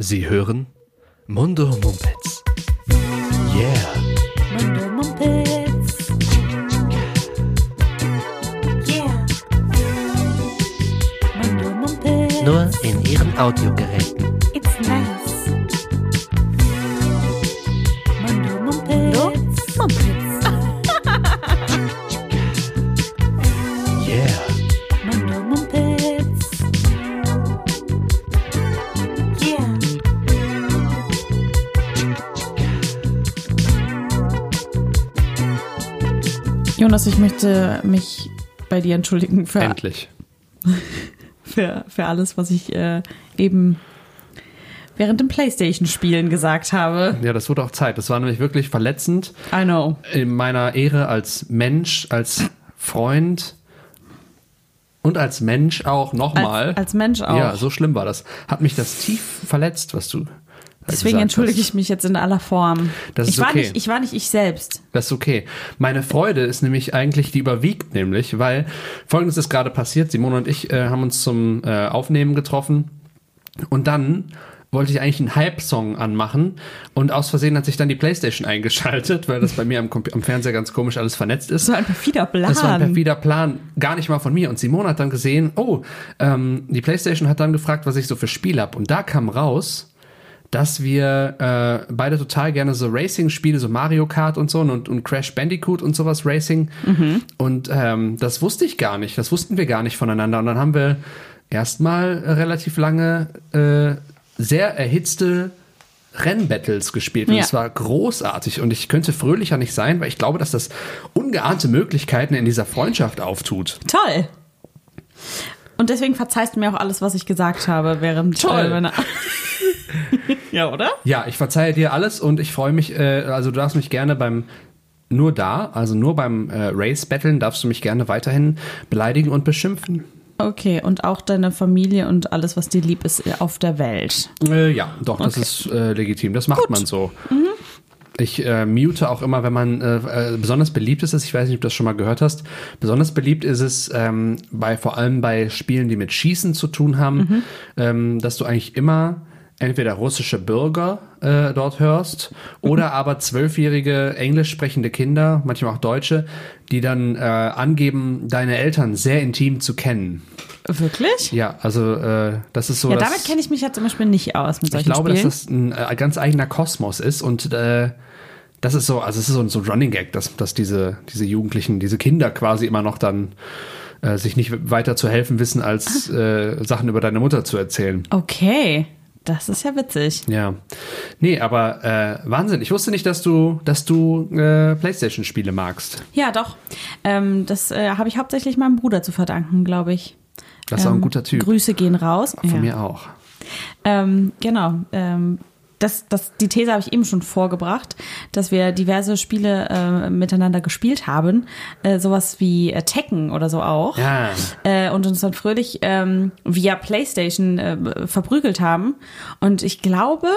Sie hören Mundo Mumpets. Yeah. Mundo Mumpets. Yeah. Mundo Mumpets. Nur in Ihren Audiogeräten. Jonas, ich möchte mich bei dir entschuldigen für, Endlich. für, für alles, was ich äh, eben während dem Playstation-Spielen gesagt habe. Ja, das wurde auch Zeit. Das war nämlich wirklich verletzend I know. in meiner Ehre als Mensch, als Freund und als Mensch auch nochmal. Als, als Mensch auch. Ja, so schlimm war das. Hat mich das tief verletzt, was du. Deswegen entschuldige hast. ich mich jetzt in aller Form. Das ist ich, war okay. nicht, ich war nicht ich selbst. Das ist okay. Meine Freude ist nämlich eigentlich, die überwiegt nämlich, weil folgendes ist gerade passiert. Simone und ich äh, haben uns zum äh, Aufnehmen getroffen und dann wollte ich eigentlich einen Hype-Song anmachen und aus Versehen hat sich dann die Playstation eingeschaltet, weil das bei mir am, am Fernseher ganz komisch alles vernetzt ist. Das war ein perfider Plan. Das war ein perfider Plan, gar nicht mal von mir. Und Simone hat dann gesehen, oh, ähm, die PlayStation hat dann gefragt, was ich so für Spiele hab. Und da kam raus, dass wir äh, beide total gerne so Racing-Spiele, so Mario Kart und so und, und Crash Bandicoot und sowas Racing. Und ähm, das wusste ich gar nicht. Das wussten wir gar nicht voneinander. Und dann haben wir erstmal relativ lange äh, sehr erhitzte Rennbattles gespielt und Ja. es war großartig und ich könnte fröhlicher nicht sein, weil ich glaube, dass das ungeahnte Möglichkeiten in dieser Freundschaft auftut. Toll. Und deswegen verzeihst du mir auch alles, was ich gesagt habe, während Toll. Äh, ja, oder? Ja, ich verzeihe dir alles und ich freue mich, äh, also du darfst mich gerne beim nur da, also nur beim äh, Race Battlen darfst du mich gerne weiterhin beleidigen und beschimpfen. Okay, und auch deine Familie und alles, was dir lieb ist äh, auf der Welt. Äh, ja, doch, das Okay. ist äh, legitim. Das macht man so. Ich äh, mute auch immer, wenn man äh, äh, besonders beliebt ist. es, Ich weiß nicht, ob du das schon mal gehört hast. Besonders beliebt ist es ähm, bei vor allem bei Spielen, die mit Schießen zu tun haben, ähm, dass du eigentlich immer entweder russische Bürger äh, dort hörst oder aber zwölfjährige englisch sprechende Kinder, manchmal auch Deutsche, die dann äh, angeben, deine Eltern sehr intim zu kennen. Wirklich? Ja, also äh, das ist so. Ja, damit kenne ich mich ja zum Beispiel nicht aus mit ich solchen glaube, Spielen. dass das ein äh, ganz eigener Kosmos ist und äh, das ist so, also es ist so ein so Running Gag, dass, dass diese, diese Jugendlichen, diese Kinder quasi immer noch dann äh, sich nicht weiter zu helfen wissen, als äh, Sachen über deine Mutter zu erzählen. okay, das ist ja witzig. Ja. Nee, aber äh, Wahnsinn. Ich wusste nicht, dass du, dass du äh, Playstation-Spiele magst. Ja, doch. Ähm, das äh, habe ich hauptsächlich meinem Bruder zu verdanken, glaube ich. Das ist auch ein Ähm, guter Typ. Grüße gehen raus. Von ja. mir auch. Ähm, genau. Das, das, die These habe ich eben schon vorgebracht, dass wir diverse Spiele äh, miteinander gespielt haben. Äh, sowas wie äh, Tekken oder so auch. Ja. Äh, und uns dann fröhlich ähm, via Playstation äh, verprügelt haben. Und ich glaube,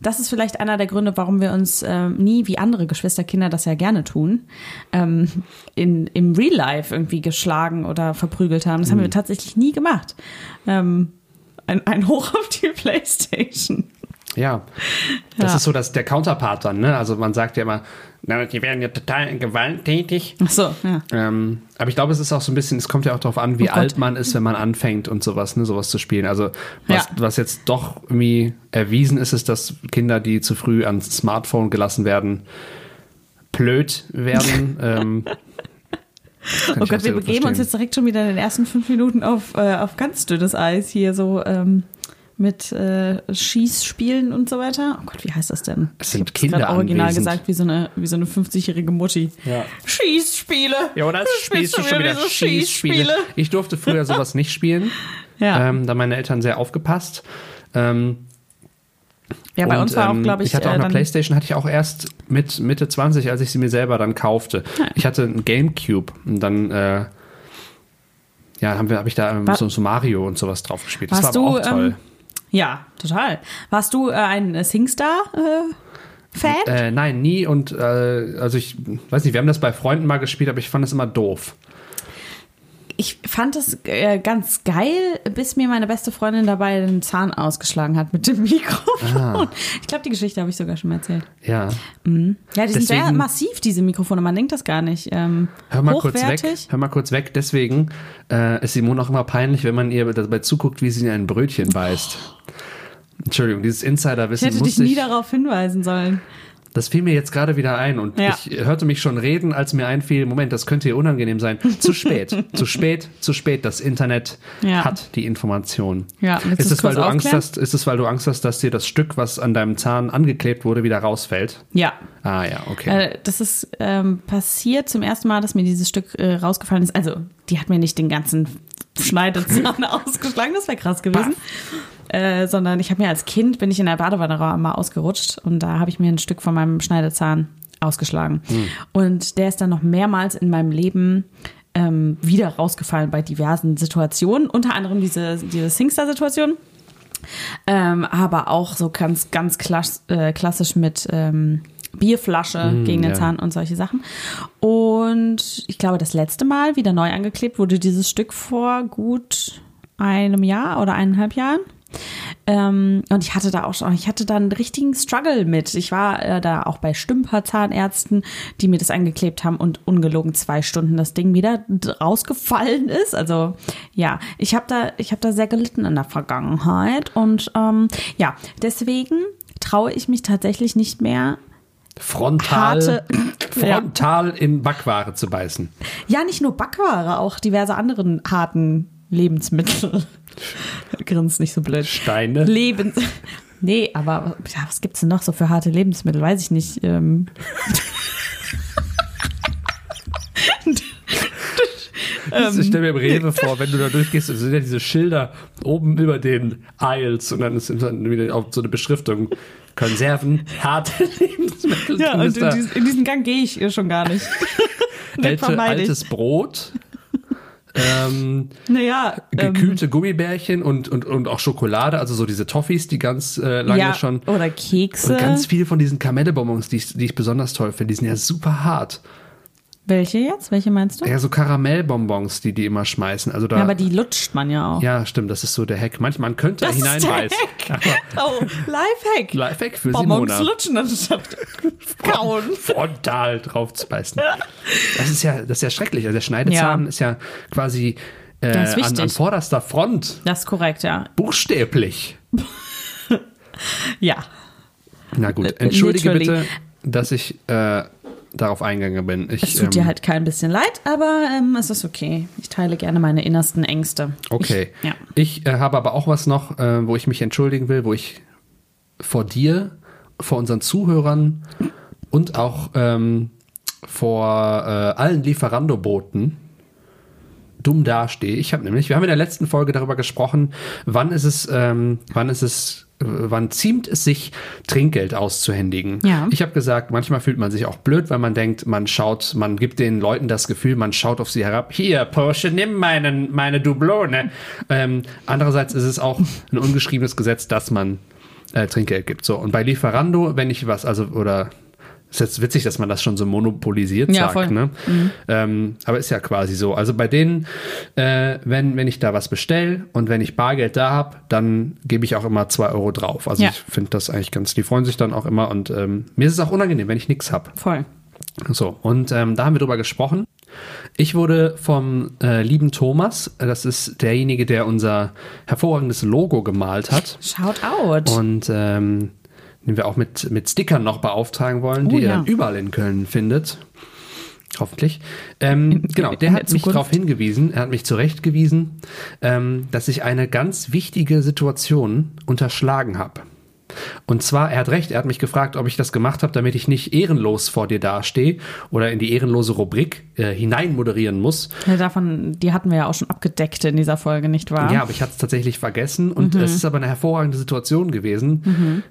das ist vielleicht einer der Gründe, warum wir uns ähm, nie, wie andere Geschwisterkinder das ja gerne tun, ähm, in, im Real Life irgendwie geschlagen oder verprügelt haben. Das haben wir tatsächlich nie gemacht. Ähm, ein, ein Hoch auf die Playstation. Ja. Das Ja. ist so dass der Counterpart dann, ne? Also man sagt ja immer, na, die werden ja total gewalttätig. Ach so, ja. Ähm, aber ich glaube, es ist auch so ein bisschen, es kommt ja auch darauf an, wie Oh alt man ist, wenn man anfängt und sowas, ne, sowas zu spielen. Also was, Ja. was jetzt doch irgendwie erwiesen ist, ist, dass Kinder, die zu früh ans Smartphone gelassen werden, blöd werden. ähm, Oh Gott, wir begeben uns verstehen. jetzt direkt schon wieder in den ersten fünf Minuten auf, äh, auf ganz dünnes Eis hier so ähm, mit äh, Schießspielen und so weiter. Oh Gott, wie heißt das denn? Es sind ich Kinder grad original anwesend. gesagt, wie so eine, wie so eine 50-jährige Mutti. Ja. Schießspiele. Ja, oder? Spielst du schon wieder diese Schießspiele? Ich durfte früher sowas nicht spielen. Ja. Ähm, da haben meine Eltern sehr aufgepasst. Ähm, ja, bei Und, uns war auch, ähm, glaube ich, Ich hatte auch äh, eine Playstation, hatte ich auch erst mit Mitte 20, als ich sie mir selber dann kaufte. Ich hatte einen Gamecube und dann, äh, ja, habe ich da ähm, so, so Mario und sowas drauf gespielt. Das Warst war aber du, auch toll. ähm, Ja, total. Warst du äh, ein äh, Singstar-Fan? äh, nein, nie und äh, also ich weiß nicht, wir haben das bei Freunden mal gespielt, aber ich fand das immer doof. Ich fand es äh, ganz geil, bis mir meine beste Freundin dabei den Zahn ausgeschlagen hat mit dem Mikrofon. Ah. Ich glaube, die Geschichte habe ich sogar schon mal erzählt. Ja. Ja, die sind sehr Deswegen- massiv, diese Mikrofone. Man denkt das gar nicht. Ähm, Hör mal kurz weg. hochwertig. Hör mal kurz weg. Deswegen äh, ist Simone auch immer peinlich, wenn man ihr dabei zuguckt, wie sie in ein Brötchen beißt. Entschuldigung, dieses Ich Insiderwissen hätte dich nie ich, darauf hinweisen sollen. Das fiel mir jetzt gerade wieder ein und Ja. ich hörte mich schon reden, als mir einfiel, Moment, das könnte hier unangenehm sein. Zu spät, zu spät, zu spät. Das Internet Ja. hat die Information. Ja, ist es, weil du Angst hast, ist es, weil du Angst hast, dass dir das Stück, was an deinem Zahn angeklebt wurde, wieder rausfällt? Ja. Ah ja, okay. Äh, das ist ähm, passiert zum ersten Mal, dass mir dieses Stück äh, rausgefallen ist. Also, die hat mir nicht den ganzen Schneidezahn ausgeschlagen, das wäre krass gewesen. Äh, sondern ich habe mir als Kind, bin ich in der Badewanne mal ausgerutscht und da habe ich mir ein Stück von meinem Schneidezahn ausgeschlagen. Und der ist dann noch mehrmals in meinem Leben ähm, wieder rausgefallen bei diversen Situationen, unter anderem diese, diese Singstar-Situation. Ähm, aber auch so ganz, ganz klass, äh, klassisch mit ähm, Bierflasche gegen den ja. Zahn und solche Sachen. Und ich glaube, das letzte Mal wieder neu angeklebt wurde dieses Stück vor gut einem Jahr oder eineinhalb Jahren. Ähm, und ich hatte da auch schon, ich hatte da einen richtigen Struggle mit. Ich war äh, da auch bei Stümperzahnärzten, die mir das angeklebt haben und ungelogen zwei Stunden das Ding wieder rausgefallen ist. Also ja, ich habe da, ich habe da sehr gelitten in der Vergangenheit und ähm, ja, deswegen traue ich mich tatsächlich nicht mehr. Frontal, harte- frontal in Backware zu beißen. Ja, nicht nur Backware, auch diverse anderen harten Lebensmittel. Grinst nicht so blöd. Steine. Lebens. Nee, aber ja, was gibt's denn noch so für harte Lebensmittel? Weiß ich nicht. Ähm. ich stelle mir im Rewe vor, wenn du da durchgehst, sind ja diese Schilder oben über den Aisles und dann ist dann wieder auch so eine Beschriftung. Konserven, harte Lebensmittel. Ja, und in, da dies, in diesen Gang gehe ich äh, schon gar nicht. Ich. altes Brot. Ähm, Naja, ähm, gekühlte Gummibärchen und, und, und auch Schokolade, also so diese Toffees, die ganz äh, lange ja, schon. Oder Kekse. Und ganz viel von diesen Kamellebonbons, die ich, die ich besonders toll finde, die sind ja super hart. Welche jetzt? Welche meinst du? Ja, Ja, so Karamellbonbons, die die immer schmeißen. Also da, aber die lutscht man ja auch. ja, stimmt, das ist so der Hack. Manchmal man könnte Das der hineinbeißen. Hack. Oh, Lifehack. Lifehack für Bonbons Simona. lutschen anstatt kauen. Frontal drauf zu beißen. Das ist ja, das ist ja schrecklich. Also der Schneidezahn Ja. ist ja quasi äh, an, an vorderster Front. Das ist korrekt, ja. Buchstäblich. Ja. Na Äh, gut, entschuldige literally. bitte, dass ich äh, darauf eingegangen bin. Ich, Es tut dir ähm, halt kein bisschen leid, aber ähm, es ist okay. Ich teile gerne meine innersten Ängste. Okay. Ich, ja. Ich äh, habe aber auch was noch, äh, wo ich mich entschuldigen will, wo ich vor dir, vor unseren Zuhörern und auch ähm, vor äh, allen Lieferando-Boten dumm dastehe. Ich habe nämlich, wir haben in der letzten Folge darüber gesprochen, wann ist es, ähm, wann ist es, äh, wann ziemt es sich, Trinkgeld auszuhändigen. Ja. Ich habe gesagt, manchmal fühlt man sich auch blöd, weil man denkt, man schaut, man gibt den Leuten das Gefühl, man schaut auf sie herab. Hier, Porsche, nimm meinen, meine Dublone. Ähm, andererseits ist es auch ein ungeschriebenes Gesetz, dass man äh, Trinkgeld gibt. So und bei Lieferando, wenn ich was, also oder ist jetzt witzig, dass man das schon so monopolisiert Ja, sagt, voll. ne? Ähm, aber ist ja quasi so. Also bei denen, äh, wenn, wenn ich da was bestelle und wenn ich Bargeld da habe, dann gebe ich auch immer zwei Euro drauf. Also Ja. ich finde das eigentlich ganz, die freuen sich dann auch immer und ähm, mir ist es auch unangenehm, wenn ich nichts habe. Voll. So, und ähm, da haben wir drüber gesprochen. Ich wurde vom äh, lieben Thomas, das ist derjenige, der unser hervorragendes Logo gemalt hat Shout out. und ähm, den wir auch mit, mit Stickern noch beauftragen wollen, die Oh, ihr ja. dann überall in Köln findet. Hoffentlich. Ähm, genau, der in hat der mich darauf hingewiesen, er hat mich zurechtgewiesen, ähm, dass ich eine ganz wichtige Situation unterschlagen habe. Und zwar, er hat recht, er hat mich gefragt, ob ich das gemacht habe, damit ich nicht ehrenlos vor dir dastehe oder in die ehrenlose Rubrik äh, hinein moderieren muss. Ja, davon, die hatten wir ja auch schon abgedeckt in dieser Folge, nicht wahr? Ja, aber ich hatte es tatsächlich vergessen und Mhm. es ist aber eine hervorragende Situation gewesen.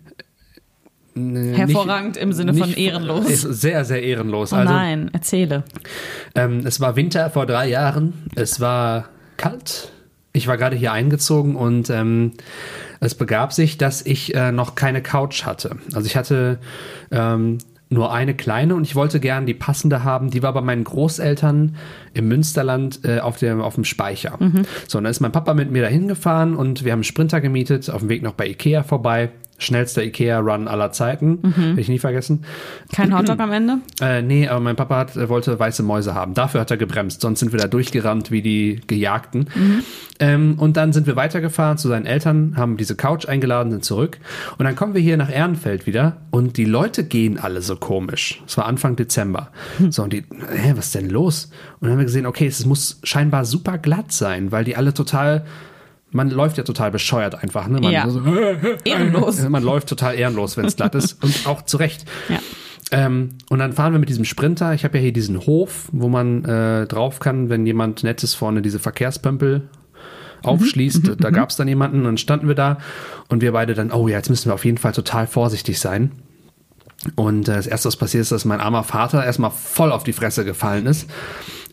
Äh, nicht- Hervorragend im Sinne von ehrenlos. Sehr, sehr ehrenlos. Oh also, nein, erzähle. ähm, es war Winter vor drei Jahren. Es war kalt. Ich war gerade hier eingezogen und ähm, es begab sich, dass ich äh, noch keine Couch hatte. Also ich hatte ähm, nur eine kleine und ich wollte gern die passende haben. Die war bei meinen Großeltern im Münsterland äh, auf, dem, auf dem Speicher. So, und dann ist mein Papa mit mir dahin gefahren und wir haben einen Sprinter gemietet, auf dem Weg noch bei Ikea vorbei. Schnellster Ikea-Run aller Zeiten, will ich nie vergessen. Kein Hotdog am Ende? Äh, nee, aber mein Papa hat, äh, wollte weiße Mäuse haben. Dafür hat er gebremst. Sonst sind wir da durchgerannt wie die Gejagten. Ähm, und dann sind wir weitergefahren zu seinen Eltern, haben diese Couch eingeladen, sind zurück. Und dann kommen wir hier nach Ehrenfeld wieder und die Leute gehen alle so komisch. Es war Anfang Dezember. So, und die, hä, was ist denn los? Und dann haben wir gesehen, okay, es muss scheinbar super glatt sein, weil die alle total, man läuft ja total bescheuert einfach, ne? Man, Ja. so, Ehrenlos. man läuft total ehrenlos, wenn es glatt ist. Und auch zu Recht. Ja. Ähm, und dann fahren wir mit diesem Sprinter. Ich habe ja hier diesen Hof, wo man äh, drauf kann, wenn jemand Nettes vorne diese Verkehrspömpel aufschließt. da gab es dann jemanden und dann standen wir da und wir beide dann, oh ja, jetzt müssen wir auf jeden Fall total vorsichtig sein. Und äh, das erste, was passiert ist, dass mein armer Vater erstmal voll auf die Fresse gefallen ist.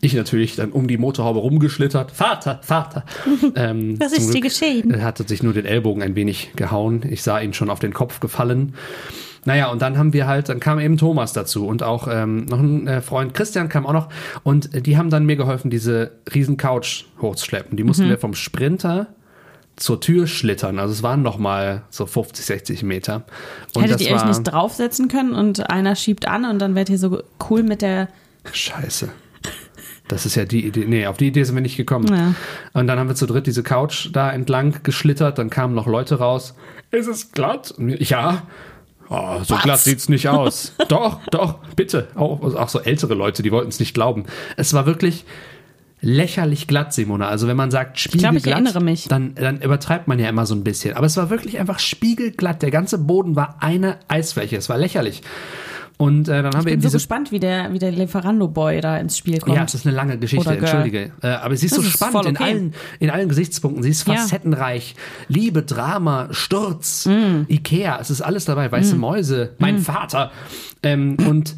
Ich natürlich dann um die Motorhaube rumgeschlittert. Vater, Vater. Ähm, Was ist dir geschehen? Er hatte sich nur den Ellbogen ein wenig gehauen. Ich sah ihn schon auf den Kopf gefallen. Naja, und dann haben wir halt, dann kam eben Thomas dazu und auch ähm, noch ein äh, Freund Christian kam auch noch und äh, die haben dann mir geholfen, diese riesen Couch hochzuschleppen. Die mussten wir vom Sprinter zur Tür schlittern. Also es waren noch mal so 50, 60 Meter. Und Hättet ihr euch nicht draufsetzen können und einer schiebt an und dann wärt ihr so cool mit der. Scheiße. Das ist ja die Idee. Nee, auf die Idee sind wir nicht gekommen. Ja. Und dann haben wir zu dritt diese Couch da entlang geschlittert. Dann kamen noch Leute raus. Ist es glatt? Ja. Oh, so glatt sieht's nicht aus. doch, doch, bitte. Auch, also auch so ältere Leute, die wollten es nicht glauben. Es war wirklich lächerlich glatt, Simona. Also wenn man sagt spiegelglatt, ich erinnere mich. Dann, dann übertreibt man ja immer so ein bisschen. Aber es war wirklich einfach spiegelglatt. Der ganze Boden war eine Eisfläche. Es war lächerlich. Und äh, dann haben Ich wir eben bin so diese gespannt, wie der, wie der Lieferando-Boy da ins Spiel kommt. ja, es ist eine lange Geschichte, entschuldige. Äh, aber sie ist Das so ist spannend voll in, okay. allen, in allen Gesichtspunkten. Sie ist Ja. facettenreich. Liebe, Drama, Sturz, Mm. Ikea, es ist alles dabei. Weiße Mäuse, mein Vater. Ähm, und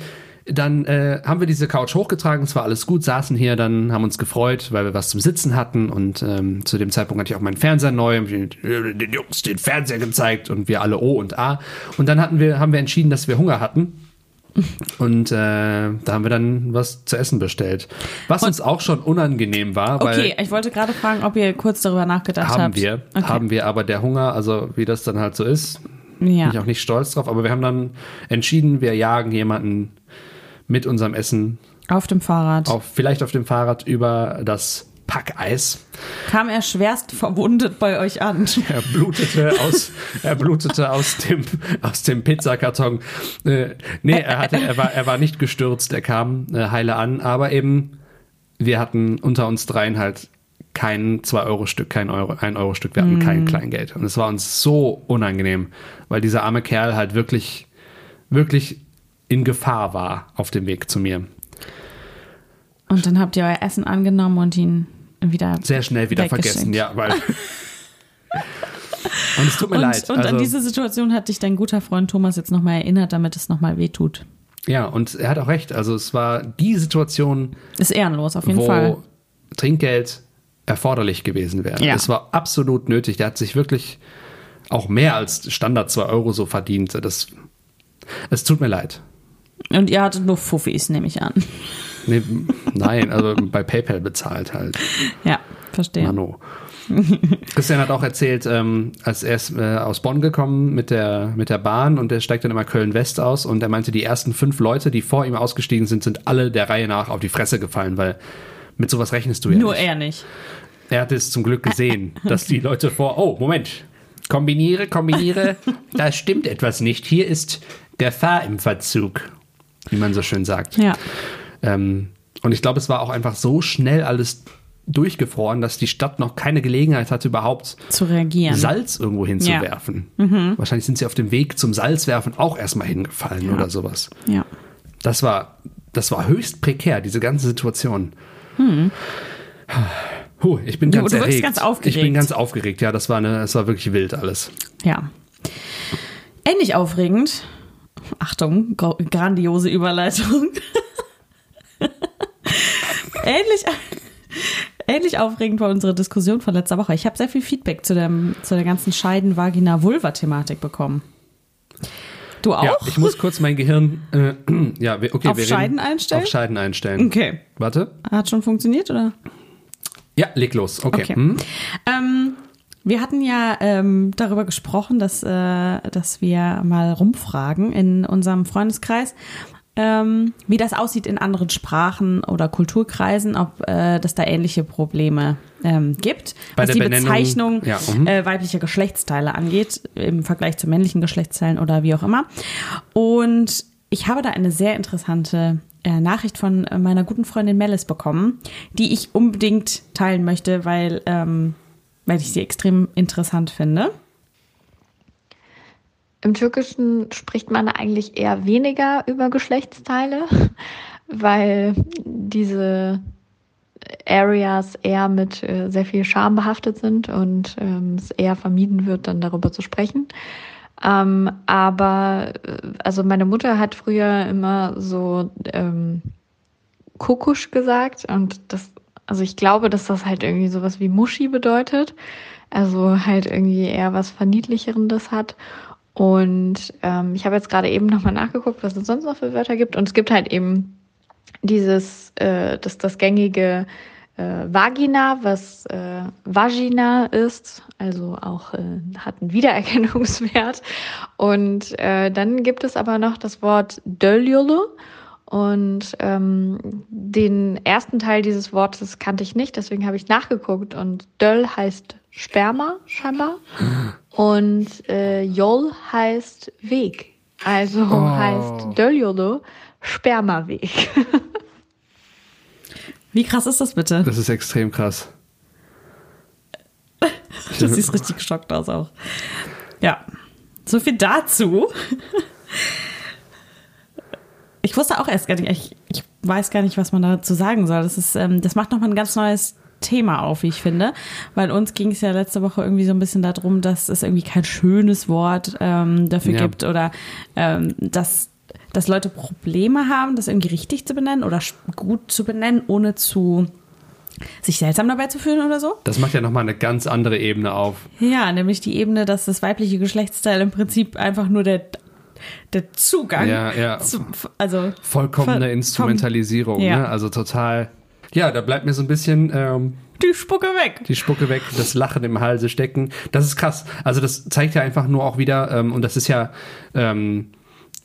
dann äh, haben wir diese Couch hochgetragen, es war alles gut, saßen hier, dann haben uns gefreut, weil wir was zum Sitzen hatten und ähm, zu dem Zeitpunkt hatte ich auch meinen Fernseher neu, hab ich den Jungs den Fernseher gezeigt und wir alle O und A. Und dann hatten wir, haben wir entschieden, dass wir Hunger hatten. Und äh, da haben wir dann was zu essen bestellt. Was uns auch schon unangenehm war, Okay, ich wollte gerade fragen, ob ihr kurz darüber nachgedacht haben habt. wir, Okay. haben wir aber der Hunger, also wie das dann halt so ist, Ja. bin ich auch nicht stolz drauf, aber wir haben dann entschieden, wir jagen jemanden mit unserem Essen Auf dem Fahrrad. auf, vielleicht auf dem Fahrrad über das Packeis. Kam er schwerst verwundet bei euch an. Er blutete aus, er blutete aus dem, aus dem Pizzakarton. Äh, nee, er hatte, er war, er war nicht gestürzt, er kam äh, heile an, aber eben, wir hatten unter uns dreien halt kein 2-Euro-Stück, kein Euro, 1-Euro-Stück, wir hatten kein Kleingeld. Und es war uns so unangenehm, weil dieser arme Kerl halt wirklich, wirklich in Gefahr war auf dem Weg zu mir. Und dann habt ihr euer Essen angenommen und ihn wieder. Sehr schnell wieder vergessen, ja, weil. Und es tut mir und, leid. und an also- diese Situation hat dich dein guter Freund Thomas jetzt nochmal erinnert, damit es nochmal wehtut. Ja, und er hat auch recht. Also es war die Situation, Ist ehrenlos, auf jeden wo Fall. Trinkgeld erforderlich gewesen wäre. Ja. Es war absolut nötig. Der hat sich wirklich auch mehr als Standard 2 Euro so verdient. Das, es tut mir leid. Und ihr hattet nur Fuffis, nehme ich an. Nee, nein, also bei PayPal bezahlt halt. Ja, verstehe. Mano. Christian hat auch erzählt, ähm, als er ist äh, aus Bonn gekommen mit der, mit der Bahn und er steigt dann immer Köln-West aus und er meinte, die ersten fünf Leute, die vor ihm ausgestiegen sind, sind alle der Reihe nach auf die Fresse gefallen, weil mit sowas rechnest du ja Nur nicht. er nicht. Er hat es zum Glück gesehen, dass die Leute vor, oh, Moment, kombiniere, kombiniere, da stimmt etwas nicht. Hier ist Gefahr im Verzug, wie man so schön sagt. Ja. Ähm, und ich glaube, es war auch einfach so schnell alles durchgefroren, dass die Stadt noch keine Gelegenheit hatte, überhaupt Zu reagieren. Salz irgendwo hinzuwerfen. Wahrscheinlich sind sie auf dem Weg zum Salzwerfen auch erstmal hingefallen oder sowas. ja. Das war, das war höchst prekär, diese ganze Situation. Huh, ich bin Du- ganz du erregt. ganz aufgeregt. Ich bin ganz aufgeregt, ja, das war, eine, das war wirklich wild alles. Ja. Ähnlich aufregend. Achtung, grandiose Überleitung. ähnlich, ähnlich aufregend war unsere Diskussion von letzter Woche. Ich habe sehr viel Feedback zu, dem, zu der ganzen Scheiden-Vagina-Vulva-Thematik bekommen. Du auch? Ja, ich muss kurz mein Gehirn, äh, ja, okay, Auf wir Scheiden reden, einstellen? Auf Scheiden einstellen. Okay. Warte. Hat schon funktioniert, oder? Ja, leg los. Okay. Okay. Hm? Ähm, wir hatten ja ähm, darüber gesprochen, dass, äh, dass wir mal rumfragen in unserem Freundeskreis, ähm, wie das aussieht in anderen Sprachen oder Kulturkreisen, ob äh, das da ähnliche Probleme ähm, gibt, Bei was die Benennung- Bezeichnung ja, mhm. äh, weiblicher Geschlechtsteile angeht, im Vergleich zu männlichen Geschlechtsteilen oder wie auch immer. Und ich habe da eine sehr interessante äh, Nachricht von meiner guten Freundin Melis bekommen, die ich unbedingt teilen möchte, weil, ähm, weil ich sie extrem interessant finde. Im Türkischen spricht man eigentlich eher weniger über Geschlechtsteile, weil diese Areas eher mit äh, sehr viel Scham behaftet sind und ähm, es eher vermieden wird, dann darüber zu sprechen. Ähm, aber äh, also meine Mutter hat früher immer so ähm, Kukusch gesagt und das, also ich glaube, dass das halt irgendwie sowas wie Muschi bedeutet. Also halt irgendwie eher was Verniedlicherendes hat. Und ähm, ich habe jetzt gerade eben nochmal nachgeguckt, was es sonst noch für Wörter gibt. Und es gibt halt eben dieses, äh, das, das gängige äh, Vagina, was äh, Vagina ist, also auch äh, hat einen Wiedererkennungswert. Und äh, dann gibt es aber noch das Wort Döljule. Und ähm, den ersten Teil dieses Wortes kannte ich nicht, deswegen habe ich nachgeguckt. Und Döll heißt Sperma scheinbar. Und äh, Jol heißt Weg. Also Oh. heißt Döljule Spermaweg. Wie krass ist das bitte? Das ist extrem krass. Du siehst richtig geschockt aus auch. Ja, so viel dazu. Ich wusste auch erst gar nicht, ich, ich weiß gar nicht, was man dazu sagen soll. Das, ist, ähm, das macht nochmal ein ganz neues Thema auf, wie ich finde. Weil uns ging es ja letzte Woche irgendwie so ein bisschen darum, dass es irgendwie kein schönes Wort ähm, dafür Ja. gibt oder ähm, dass, dass Leute Probleme haben, das irgendwie richtig zu benennen oder gut zu benennen, ohne zu sich seltsam dabei zu fühlen oder so. Das macht ja nochmal eine ganz andere Ebene auf. Ja, nämlich die Ebene, dass das weibliche Geschlechtsteil im Prinzip einfach nur der, der Zugang Ja, ja. zu, also Vollkommene Instrumentalisierung, Ja. ne? Also total. Ja, da bleibt mir so ein bisschen ähm, die Spucke weg. die Spucke weg, das Lachen im Halse stecken. Das ist krass. Also das zeigt ja einfach nur auch wieder, ähm, und das ist ja ähm,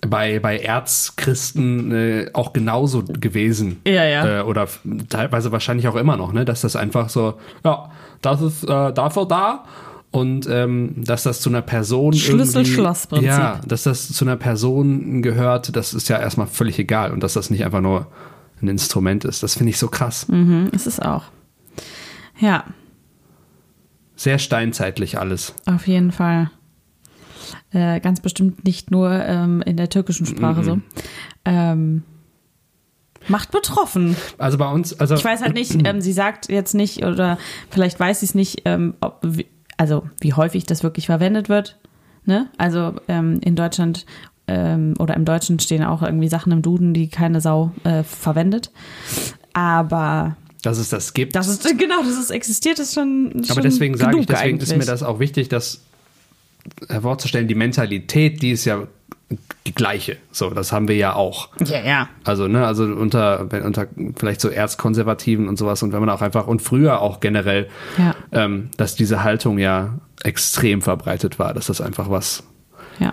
bei, bei Erzchristen äh, auch genauso gewesen. Ja, ja. Äh, oder teilweise wahrscheinlich auch immer noch, ne? Dass das einfach so, ja, das ist äh, dafür da. Und ähm, dass das zu einer Person Schlüssel-Schloss-Prinzip. Ja, dass das zu einer Person gehört, das ist ja erstmal völlig egal. Und dass das nicht einfach nur ein Instrument ist. Das finde ich so krass. Mhm, ist es auch. Ja, Sehr steinzeitlich alles. auf jeden Fall. Äh, ganz bestimmt nicht nur ähm, in der türkischen Sprache Mhm. so. Ähm, macht betroffen. Also bei uns, also Ich weiß halt nicht, ähm, sie sagt jetzt nicht, oder vielleicht weiß sie es nicht, ähm, ob, also wie häufig das wirklich verwendet wird. Ne? Also ähm, in Deutschland ähm, oder im Deutschen stehen auch irgendwie Sachen im Duden, die keine Sau äh, verwendet. Aber dass es das gibt. das ist genau, dass es existiert, ist schon. Aber schon deswegen sage ich, deswegen ist mir eigentlich. das auch wichtig, das hervorzustellen. Die Mentalität, die ist ja die gleiche. So, das haben wir ja auch. Ja, ja. Also, ne, also unter, unter vielleicht so Erzkonservativen und sowas und wenn man auch einfach und früher auch generell, Ja. ähm, dass diese Haltung ja extrem verbreitet war, dass das einfach was, Ja.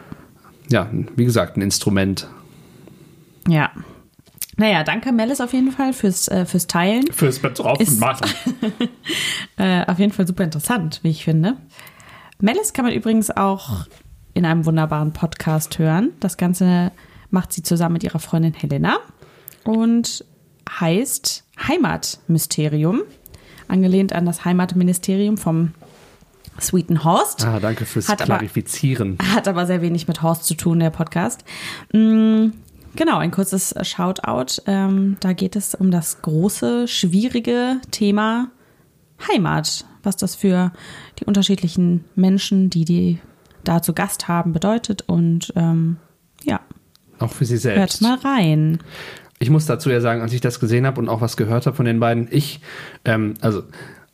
ja, wie gesagt, ein Instrument Ja. Naja, danke Melis auf jeden Fall fürs, äh, fürs Teilen. fürs Betroffenmachen. Äh, auf jeden Fall super interessant, wie ich finde. Melis kann man übrigens auch in einem wunderbaren Podcast hören. Das Ganze macht sie zusammen mit ihrer Freundin Helena und heißt Heimatmysterium, angelehnt an das Heimatministerium vom Sweeten Horst. Ah, danke fürs Hat aber- Klarifizieren. Hat aber sehr wenig mit Horst zu tun, der Podcast. Mm, Genau, ein kurzes Shoutout. Ähm, da geht es um das große, schwierige Thema Heimat. Was das für die unterschiedlichen Menschen, die die da zu Gast haben, bedeutet. Und ähm, ja, Auch für sie hört selbst. mal rein. Ich muss dazu ja sagen, als ich das gesehen habe und auch was gehört habe von den beiden, ich, ähm, also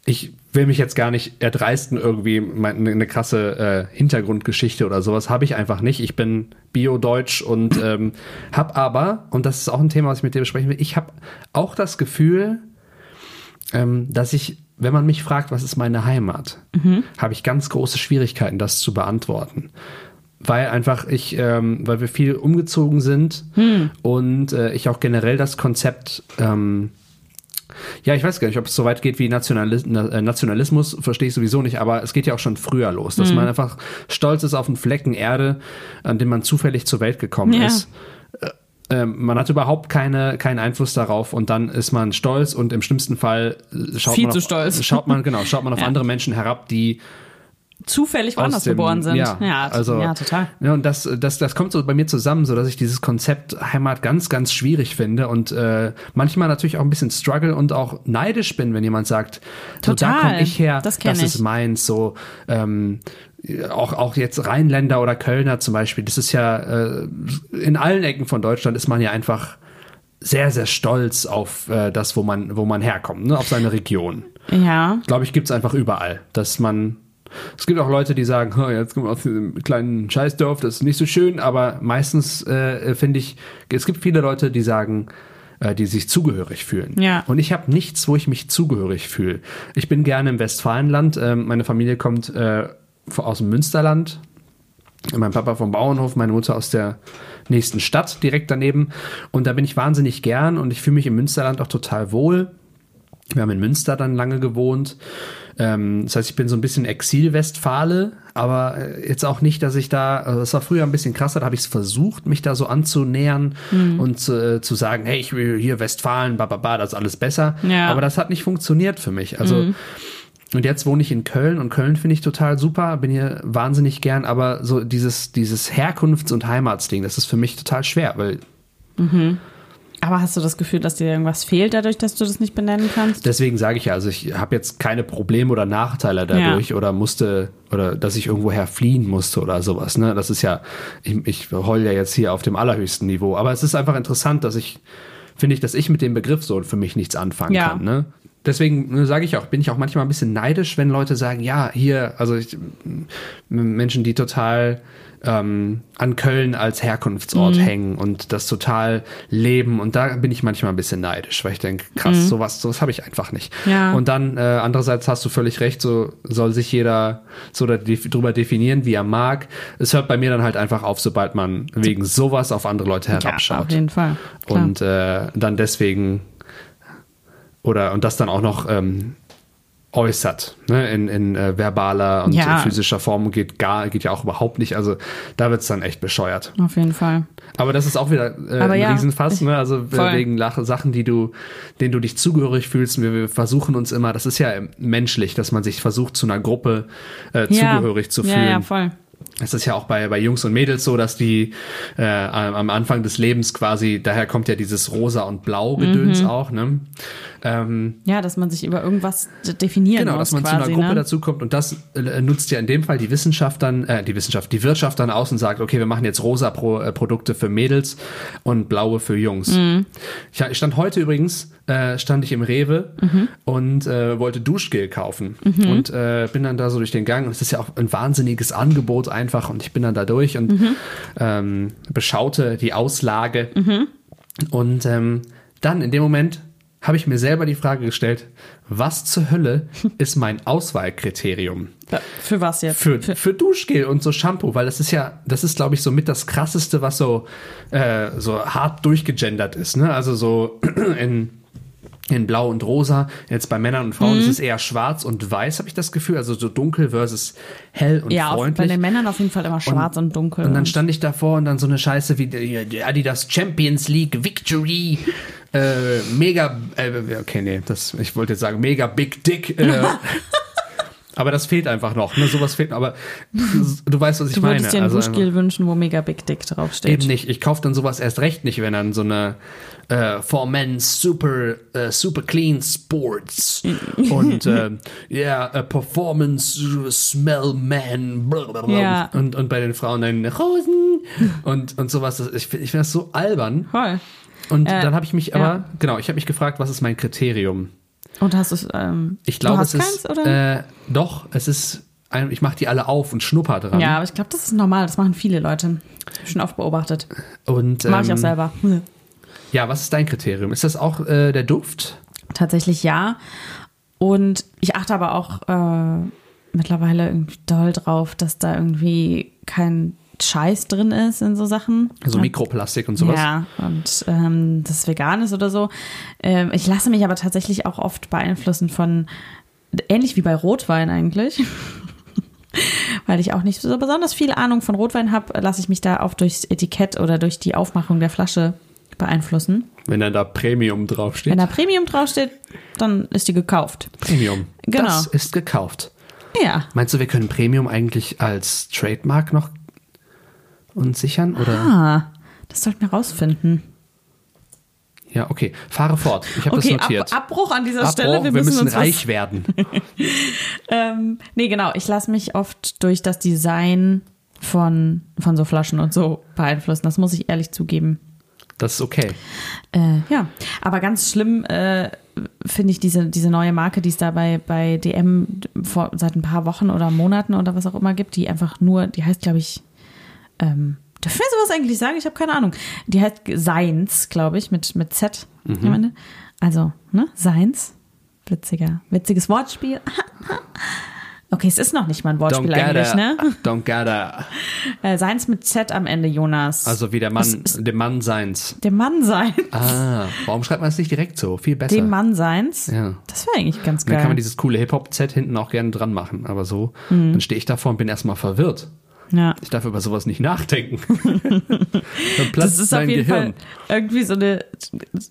ich will mich jetzt gar nicht erdreisten, irgendwie eine krasse äh, Hintergrundgeschichte oder sowas habe ich einfach nicht. Ich bin Bio-Deutsch und ähm, habe aber, und das ist auch ein Thema, was ich mit dir besprechen will, ich habe auch das Gefühl, ähm, dass ich, wenn man mich fragt, was ist meine Heimat, habe ich ganz große Schwierigkeiten, das zu beantworten. Weil einfach ich, ähm, weil wir viel umgezogen sind und äh, ich auch generell das Konzept, ähm, ja, ich weiß gar nicht, ob es so weit geht wie Nationalis Na- äh, Nationalismus, verstehe ich sowieso nicht, aber es geht ja auch schon früher los, dass man einfach stolz ist auf einen Flecken Erde, an dem man zufällig zur Welt gekommen Ja. ist. Ähm, man hat überhaupt keine, keinen Einfluss darauf und dann ist man stolz und im schlimmsten Fall äh, schaut Viel man zu auf, stolz. schaut man genau schaut man auf Ja. andere Menschen herab, die Zufällig woanders dem, geboren sind. Ja, ja, also, ja total. Ja, und das, das, das kommt so bei mir zusammen, so dass ich dieses Konzept Heimat ganz, ganz schwierig finde und äh, manchmal natürlich auch ein bisschen struggle und auch neidisch bin, wenn jemand sagt, so, da Total. komme ich her, Das das ist meins, so ähm, auch, auch jetzt Rheinländer oder Kölner zum Beispiel, das ist ja äh, in allen Ecken von Deutschland ist man ja einfach sehr, sehr stolz auf äh, das, wo man, wo man herkommt, ne? auf seine Region Ja. glaube ich, gibt es einfach überall, dass man. Es gibt auch Leute, die sagen, "Oh, jetzt kommen wir aus diesem kleinen Scheißdorf, das ist nicht so schön, aber meistens äh, finde ich, es gibt viele Leute, die sagen, äh, die sich zugehörig fühlen. Ja. Und ich habe nichts, wo ich mich zugehörig fühle. Ich bin gerne im Westfalenland. Ähm, meine Familie kommt äh, aus dem Münsterland. Mein Papa vom Bauernhof, meine Mutter aus der nächsten Stadt direkt daneben. Und da bin ich wahnsinnig gern und ich fühle mich im Münsterland auch total wohl. Wir haben in Münster dann lange gewohnt. Ähm, das heißt, ich bin so ein bisschen Exil-Westfale, aber äh, jetzt auch nicht, dass ich da, also das war früher ein bisschen krasser, da habe ich es versucht, mich da so anzunähern und äh, zu sagen, hey, ich will hier Westfalen, bababa, das ist alles besser. Ja. Aber das hat nicht funktioniert für mich. Also und jetzt wohne ich in Köln und Köln finde ich total super, bin hier wahnsinnig gern, aber so dieses, dieses Herkunfts- und Heimatsding, das ist für mich total schwer, weil Aber hast du das Gefühl, dass dir irgendwas fehlt dadurch, dass du das nicht benennen kannst? Deswegen sage ich ja, also ich habe jetzt keine Probleme oder Nachteile dadurch oder musste oder dass ich irgendwoher fliehen musste oder sowas. Ne? Das ist ja, ich, ich heul ja jetzt hier auf dem allerhöchsten Niveau. Aber es ist einfach interessant, dass ich, finde ich, dass ich mit dem Begriff so für mich nichts anfangen Ja. kann. Ne? Deswegen ne, sage ich auch, bin ich auch manchmal ein bisschen neidisch, wenn Leute sagen, ja, hier, also ich, Menschen, die total ähm, an Köln als Herkunftsort Mhm. hängen und das total leben. Und da bin ich manchmal ein bisschen neidisch, weil ich denke, krass, sowas, sowas habe ich einfach nicht. Mhm. Ja. Und dann äh, andererseits hast du völlig recht, so soll sich jeder so da def drüber definieren, wie er mag. Es hört bei mir dann halt einfach auf, sobald man wegen sowas auf andere Leute Ja, herabschaut. auf jeden Fall. Klar. Und äh, dann deswegen oder und das dann auch noch ähm, äußert, ne, in, in äh, verbaler und Ja. physischer Form geht gar, geht ja auch überhaupt nicht. Also da wird's dann echt bescheuert. auf jeden Fall. Aber das ist auch wieder äh, ein ja, Riesenfass, ne? Also voll. wegen Sachen, die du, denen du dich zugehörig fühlst. Wir, wir versuchen uns immer, das ist ja menschlich, dass man sich versucht, zu einer Gruppe äh, zugehörig zu fühlen. Ja, ja, voll. Es ist ja auch bei, bei Jungs und Mädels so, dass die äh, am Anfang des Lebens quasi, daher kommt ja dieses Rosa und Blau Gedöns Mhm. auch, ne? Ähm, Ja, dass man sich über irgendwas definieren genau, muss dass man quasi, zu einer Gruppe ne? dazukommt und das äh, nutzt ja in dem Fall die Wissenschaft dann, äh, die Wissenschaft, die Wirtschaft dann aus und sagt, okay, wir machen jetzt rosa Pro, äh, Produkte für Mädels und blaue für Jungs. Mhm. Ich, ich stand heute übrigens, äh, stand ich im Rewe Mhm. und äh, wollte Duschgel kaufen und äh, bin dann da so durch den Gang und es ist ja auch ein wahnsinniges Angebot einfach und ich bin dann da durch und Mhm. ähm, beschaute die Auslage und ähm, dann in dem Moment habe ich mir selber die Frage gestellt, was zur Hölle ist mein Auswahlkriterium Für was jetzt? für, für Duschgel und so Shampoo? Weil das ist ja, das ist glaube ich so mit das krasseste, was so, äh, so hart durchgegendert ist. Ne? Also so in, in Blau und Rosa. Jetzt bei Männern und Mhm. Frauen ist es eher schwarz und weiß, habe ich das Gefühl. Also so dunkel versus hell und ja, auf, bei freundlich. den Männern auf jeden Fall immer schwarz und, dunkel. Und dann stand ich davor und dann so eine Scheiße wie die Adidas Champions League Victory, äh, mega, äh, okay, nee, das, ich wollte jetzt sagen, mega Big Dick. Äh, aber das fehlt einfach noch, ne? Sowas fehlt, aber du weißt, was ich du meine. würdest dir ein Also Duschgel wünschen, wo mega Big Dick draufsteht. Eben nicht. Ich kaufe dann sowas erst recht nicht, wenn dann so eine äh, For Men Super äh, Super Clean Sports und äh, yeah, Performance Smell Man blablabla. Ja. und, und bei den Frauen dann Rosen und, und sowas. Ich, ich finde das so albern. Voll. Und Äh, dann habe ich mich aber, genau, ich habe mich gefragt, was ist mein Kriterium? Und hast du es, ähm, Ich glaube, es keins, ist. oder? Äh, doch, es ist. Ich mache die alle auf und schnupper dran. ja, aber ich glaube, das ist normal. Das machen viele Leute. Schon oft beobachtet. Und, Mache ich auch ähm, selber. Ja, was ist dein Kriterium? Ist das auch äh, der Duft? Tatsächlich ja. Und ich achte aber auch äh, mittlerweile irgendwie doll drauf, dass da irgendwie kein Scheiß drin ist in so Sachen. Also Mikroplastik und sowas? Ja, und ähm, das vegan ist oder so. Ähm, ich lasse mich aber tatsächlich auch oft beeinflussen von, ähnlich wie bei Rotwein eigentlich. Weil ich auch nicht so besonders viel Ahnung von Rotwein habe, lasse ich mich da auch durchs Etikett oder durch die Aufmachung der Flasche beeinflussen. Wenn dann da Premium draufsteht. Wenn da Premium draufsteht, dann ist die gekauft. Premium. Genau. Das ist gekauft. Ja. Meinst du, wir können Premium eigentlich als Trademark noch uns sichern? Oder? Ah, das sollten wir rausfinden. Ja, okay. Fahre fort. Ich habe Okay, das notiert. Ab, Abbruch an dieser Abbruch, Stelle. Wir, wir müssen, müssen reich werden. ähm, Nee, genau. Ich lasse mich oft durch das Design von, von so Flaschen und so beeinflussen. Das muss ich ehrlich zugeben. Das ist okay. Äh, ja, aber ganz schlimm äh, finde ich diese, diese neue Marke, die es da bei, bei DM vor, seit ein paar Wochen oder Monaten oder was auch immer gibt, die einfach nur, die heißt, glaube ich, ähm, dürfen wir sowas eigentlich sagen? Ich habe keine Ahnung. Die heißt Seins, glaube ich, mit, mit Z am Ende. Also, ne, Seins. Witziger, witziges Wortspiel. Okay, es ist noch nicht mal ein Wortspiel eigentlich, ne? Don't gotta. Äh, Seins mit Z am Ende, Jonas. Also wie der Mann, dem Mann seins. dem Mann sein. Ah, warum schreibt man es nicht direkt so? Viel besser. Dem Mann seins. Ja. Das wäre eigentlich ganz Dann geil. kann man dieses coole Hip-Hop-Z hinten auch gerne dran machen. Aber so, Mhm. dann stehe ich davor und bin erstmal verwirrt. Ja. Ich darf über sowas nicht nachdenken. Das ist auf jeden Gehirn. Fall irgendwie so eine,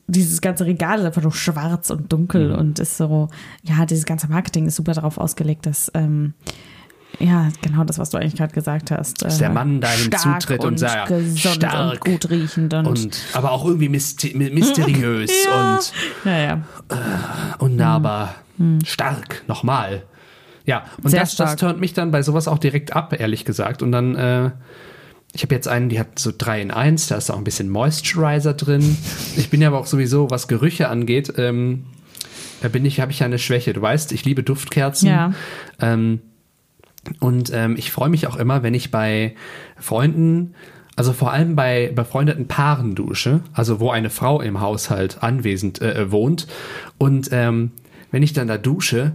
dieses ganze Regal ist einfach nur schwarz und dunkel Mhm. und ist so, ja, dieses ganze Marketing ist super darauf ausgelegt, dass, ähm, ja, genau das, was du eigentlich gerade gesagt hast. Dass der äh, Mann da stark hinzutritt und sagt, stark und gut riechend und, Und, aber auch irgendwie myster mysteriös ja, und ja, ja. unnahbar. Stark, nochmal. Ja, und Sehr das, das stark. turnt mich dann bei sowas auch direkt ab, ehrlich gesagt. Und dann, äh, ich habe jetzt einen, die hat so 3 in 1, da ist auch ein bisschen Moisturizer drin. Ich bin ja aber auch sowieso, was Gerüche angeht, ähm, da bin ich, habe ich ja eine Schwäche. Du weißt, ich liebe Duftkerzen. Ja. Ähm, und ähm, ich freue mich auch immer, wenn ich bei Freunden, also vor allem bei befreundeten Paaren dusche, also wo eine Frau im Haushalt anwesend äh, wohnt. Und ähm, wenn ich dann da dusche,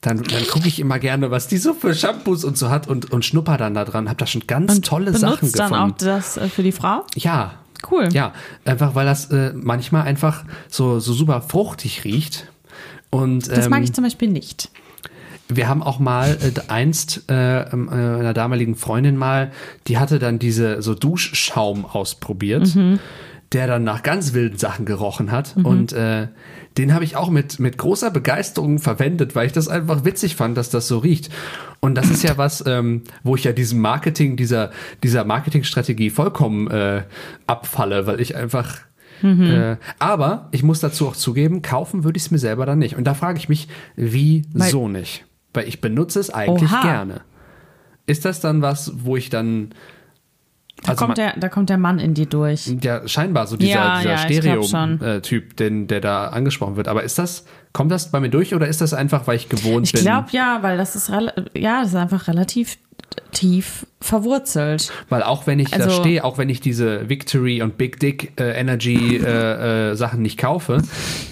dann, dann gucke ich immer gerne, was die so für Shampoos und so hat und, und schnupper dann da dran. Hab da schon ganz tolle Benutzt Sachen dann gefunden. auch das äh, für die Frau? Ja. Cool. Ja, einfach weil das äh, manchmal einfach so, so super fruchtig riecht. Und, Das mag ähm, ich zum Beispiel nicht. wir haben auch mal äh, einst äh, ähm, äh, einer damaligen Freundin mal, die hatte dann diese so Duschschaum ausprobiert, der dann nach ganz wilden Sachen gerochen hat und äh, den habe ich auch mit mit großer Begeisterung verwendet, weil ich das einfach witzig fand, dass das so riecht. Und das ist ja was, ähm, wo ich ja diesem Marketing dieser dieser Marketingstrategie vollkommen äh, abfalle, weil ich einfach äh, aber ich muss dazu auch zugeben, kaufen würde ich es mir selber dann nicht. Und da frage ich mich, wieso nicht? Weil ich benutze es eigentlich Oha. gerne. Ist das dann was, wo ich dann. Da, kommt der, da kommt der Mann in dir durch. ja, scheinbar so dieser, Ja, dieser ja, ich. Stereo-Typ, den, der da angesprochen wird. Aber ist das, kommt das bei mir durch oder ist das einfach, weil ich gewohnt Ich bin? glaube ja, weil das ist, ja, das ist einfach relativ tief verwurzelt. Weil auch wenn ich da Also- stehe, auch wenn ich diese Victory und Big Dick äh, Energy äh, äh, Sachen nicht kaufe,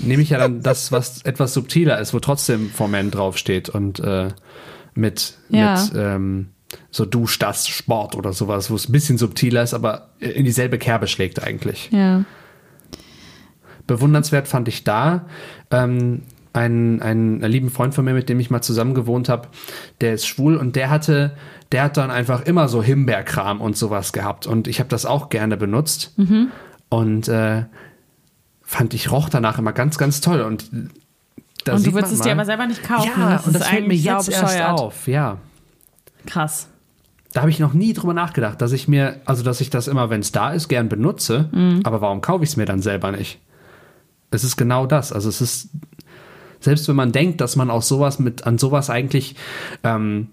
nehme ich ja dann das, was etwas subtiler ist, wo trotzdem For Men draufsteht und äh, mit, Ja. mit ähm, so Dusch das Sport oder sowas, wo es ein bisschen subtiler ist, aber in dieselbe Kerbe schlägt eigentlich. Ja. Bewundernswert fand ich da ähm, einen, einen lieben Freund von mir, mit dem ich mal zusammen gewohnt habe, der ist schwul und der hatte, der hat dann einfach immer so Himbeerkram und sowas gehabt und ich habe das auch gerne benutzt und äh, fand ich roch danach immer ganz, ganz toll und da Und du würdest es dir aber selber nicht kaufen. Ja, das und das fällt mir jetzt erst auf, ja. Krass. Da habe ich noch nie drüber nachgedacht, dass ich mir, also dass ich das immer, wenn es da ist, gern benutze, Mhm. aber warum kaufe ich es mir dann selber nicht? Es ist genau das. Also es ist, selbst wenn man denkt, dass man aus sowas mit, an sowas eigentlich, ähm,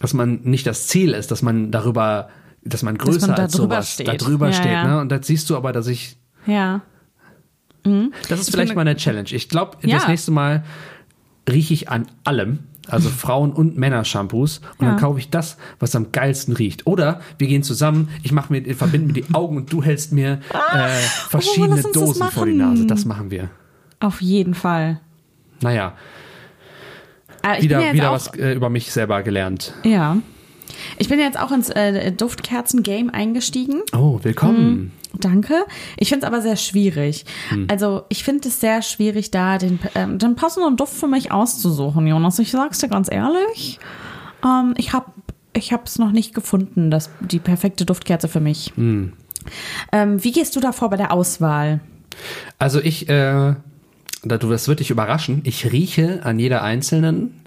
dass man nicht das Ziel ist, dass man darüber, dass man größer man da als sowas steht. da drüber Ja, steht. ja. Ne? Und da siehst du aber, dass ich Ja. Das ist vielleicht finde- mal eine Challenge. Ich glaube, Ja. das nächste Mal rieche ich an allem. Also Frauen- und Männer-Shampoos. Und dann Ja. kaufe ich das, was am geilsten riecht. Oder wir gehen zusammen, ich mache mir, verbinde mir die Augen und du hältst mir äh, verschiedene Ah, uns das Dosen vor die. Nase. Das machen wir. Auf jeden Fall. Naja, ich bin wieder, ja wieder was äh, über mich selber gelernt. Ja. Ich bin jetzt auch ins äh, Duftkerzen-Game eingestiegen. Oh, willkommen. Danke. Ich finde es aber sehr schwierig. Hm. Also ich finde es sehr schwierig, da den, ähm, den passenden Duft für mich auszusuchen, Jonas. Ich sag's dir ganz ehrlich. Ähm, ich habe ich es noch nicht gefunden, das, die perfekte Duftkerze für mich. Hm. Ähm, wie gehst du da vor bei der Auswahl? Also ich, äh, da du das wird dich überraschen, ich rieche an jeder einzelnen.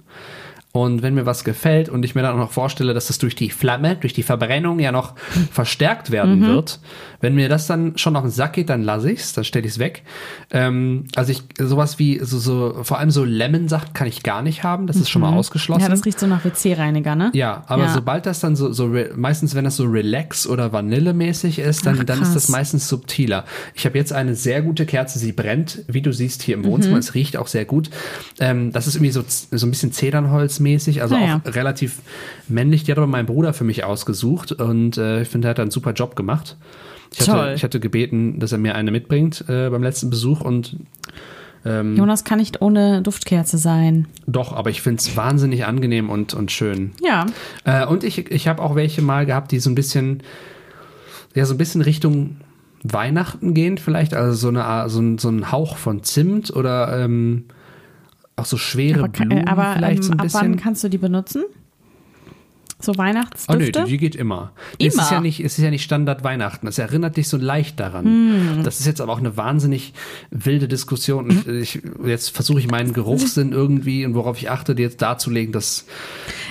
Und wenn mir was gefällt und ich mir dann auch noch vorstelle, dass das durch die Flamme, durch die Verbrennung ja noch verstärkt werden wird, wenn mir das dann schon auf den Sack geht, dann lasse ich's, dann stelle ich's weg. Ähm, also ich sowas wie so, so vor allem so Lemon-Saft kann ich gar nicht haben, das ist schon mal ausgeschlossen. Ja, das riecht so nach WC-Reiniger, ne? Ja, aber Ja. sobald das dann so, so meistens, wenn das so Relax oder Vanille-mäßig ist, dann, Ach, dann ist das meistens subtiler. Ich habe jetzt eine sehr gute Kerze, sie brennt, wie du siehst hier im Wohnzimmer. Mhm. Es riecht auch sehr gut. Ähm, das ist irgendwie so, so ein bisschen Zedernholz-mäßig, also Ah, ja. auch relativ männlich. Die hat aber mein Bruder für mich ausgesucht und äh, ich finde, er hat einen super Job gemacht. Ich hatte, Toll. ich hatte gebeten, dass er mir eine mitbringt äh, beim letzten Besuch und ähm, Jonas kann nicht ohne Duftkerze sein. doch, aber ich finde es wahnsinnig angenehm und, und schön. Ja. Äh, und ich, ich habe auch welche mal gehabt, die so ein bisschen, ja, so ein bisschen Richtung Weihnachten gehen, vielleicht. Also so, eine, Art- so, ein, so ein Hauch von Zimt oder ähm, auch so schwere Aber, ka- Blumen äh, aber vielleicht ähm, so ein ab wann bisschen. kannst du die benutzen? So Oh nee, Weihnachtsdüfte? die, geht immer. Nee, Es ist Immer? ja nicht, es ist ja nicht Standard Weihnachten. Es erinnert dich so leicht daran. Hm. Das ist jetzt aber auch eine wahnsinnig wilde Diskussion. Und ich, jetzt versuche ich meinen Geruchssinn irgendwie und worauf ich achte, dir jetzt darzulegen, dass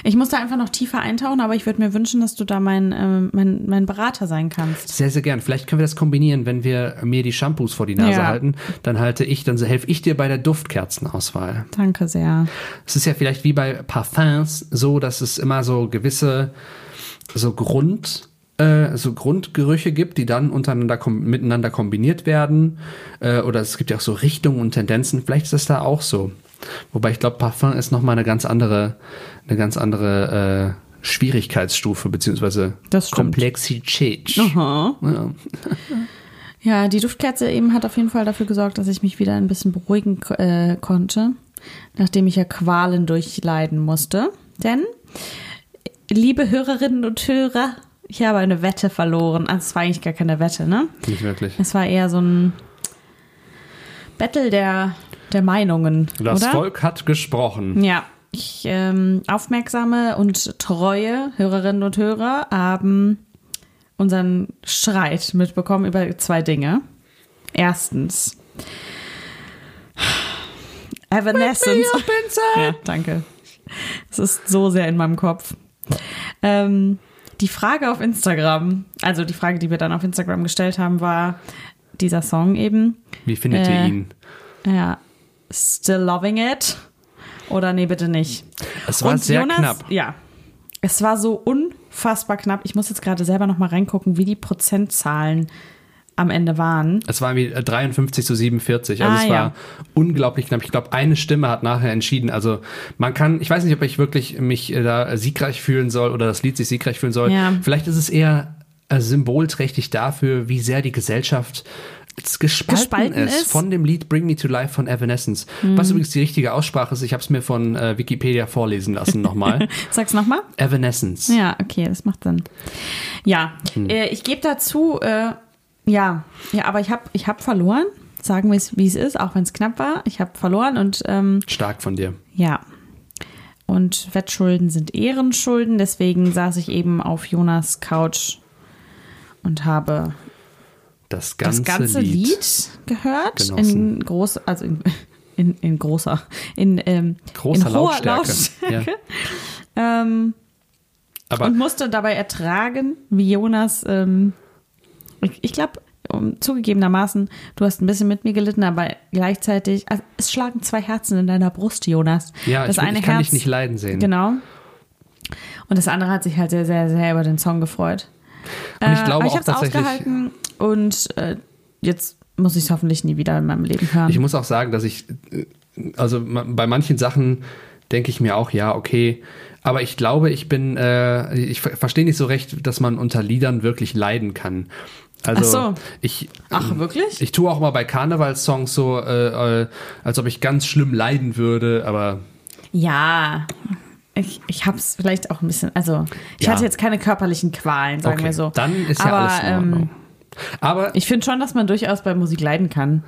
Ich muss da einfach noch tiefer eintauchen, aber ich würde mir wünschen, dass du da mein, ähm, mein, mein Berater sein kannst. Sehr, sehr gern. Vielleicht können wir das kombinieren, wenn wir mir die Shampoos vor die Nase Ja. halten. Dann halte ich, dann helfe ich dir bei der Duftkerzenauswahl. Danke sehr. Es ist ja vielleicht wie bei Parfums so, dass es immer so gewisse so Grund äh, so Grundgerüche gibt, die dann untereinander kom miteinander kombiniert werden. Äh, oder es gibt ja auch so Richtungen und Tendenzen. Vielleicht ist das da auch so. Wobei ich glaube, Parfum ist noch mal eine ganz andere, eine ganz andere äh, Schwierigkeitsstufe beziehungsweise. Komplexität. Ja. Ja, die Duftkerze eben hat auf jeden Fall dafür gesorgt, dass ich mich wieder ein bisschen beruhigen äh, konnte, nachdem ich ja Qualen durchleiden musste. Denn, liebe Hörerinnen und Hörer, ich habe eine Wette verloren. Also es war eigentlich gar keine Wette, ne? Nicht wirklich. Es war eher so ein Battle der, der Meinungen, Das oder? Volk hat gesprochen. Ja, ich ähm, aufmerksame und treue Hörerinnen und Hörer haben unseren Streit mitbekommen über zwei Dinge. Erstens, Evanescence. Ja, danke. Es ist so sehr in meinem Kopf. Ähm, die Frage auf Instagram, also die Frage, die wir dann auf Instagram gestellt haben, war dieser Song eben. Wie findet Äh, ihr ihn? Ja, still loving it. Oder nee, bitte nicht. Es war sehr knapp. Ja. Es war so unfassbar knapp. Ich muss jetzt gerade selber noch mal reingucken, wie die Prozentzahlen am Ende waren. Es war wie äh, 53 zu 47. Also Ah, es war ja. unglaublich knapp. Ich glaube, eine Stimme hat nachher entschieden. Also man kann, ich weiß nicht, ob ich wirklich mich äh, da siegreich fühlen soll oder das Lied sich siegreich fühlen soll. Ja. Vielleicht ist es eher äh, symbolträchtig dafür, wie sehr die Gesellschaft gespalten, Gespalten ist, ist. Mhm. von dem Lied Bring Me to Life von Evanescence. Was übrigens die richtige Aussprache ist, ich habe es mir von äh, Wikipedia vorlesen lassen nochmal. Sag's noch mal. Evanescence. Ja, okay, das macht Sinn. Ja, Hm. äh, ich gebe dazu, äh, ja, ja, aber ich habe ich hab verloren. Sagen wir es, wie es ist, auch wenn es knapp war. Ich habe verloren und ähm, Stark von dir. Ja. Und Wettschulden sind Ehrenschulden, deswegen saß ich eben auf Jonas Couch und habe Das ganze, das ganze Lied, Lied. gehört genossen. in groß, also in, in, in großer, in, ähm, Großer in hoher Lautstärke. Lautstärke. Ähm, Aber und musste dabei ertragen, wie Jonas, ähm, ich, ich glaube, um, zugegebenermaßen, du hast ein bisschen mit mir gelitten, aber gleichzeitig, also es schlagen zwei Herzen in deiner Brust, Jonas. ja, das ich, eine ich kann Herz, dich nicht leiden sehen. Genau. Und das andere hat sich halt sehr, sehr, sehr über den Song gefreut. Und ich Äh, glaube aber ich auch tatsächlich. ausgehalten und äh, jetzt muss ich es hoffentlich nie wieder in meinem Leben hören. Ich muss auch sagen, dass ich, äh, also bei manchen Sachen denke ich mir auch, ja, okay. Aber ich glaube, ich bin, äh, ich ver- verstehe nicht so recht, dass man unter Liedern wirklich leiden kann. Also Ach so. ich, Ach, wirklich? ich tue auch mal bei Karnevalssongs so, äh, äh, als ob ich ganz schlimm leiden würde, aber ja, ich, ich habe es vielleicht auch ein bisschen, also ich Ja. hatte jetzt keine körperlichen Qualen, sagen okay, wir so. dann ist ja Aber, alles in Ordnung. ähm, aber ich finde schon, dass man durchaus bei Musik leiden kann.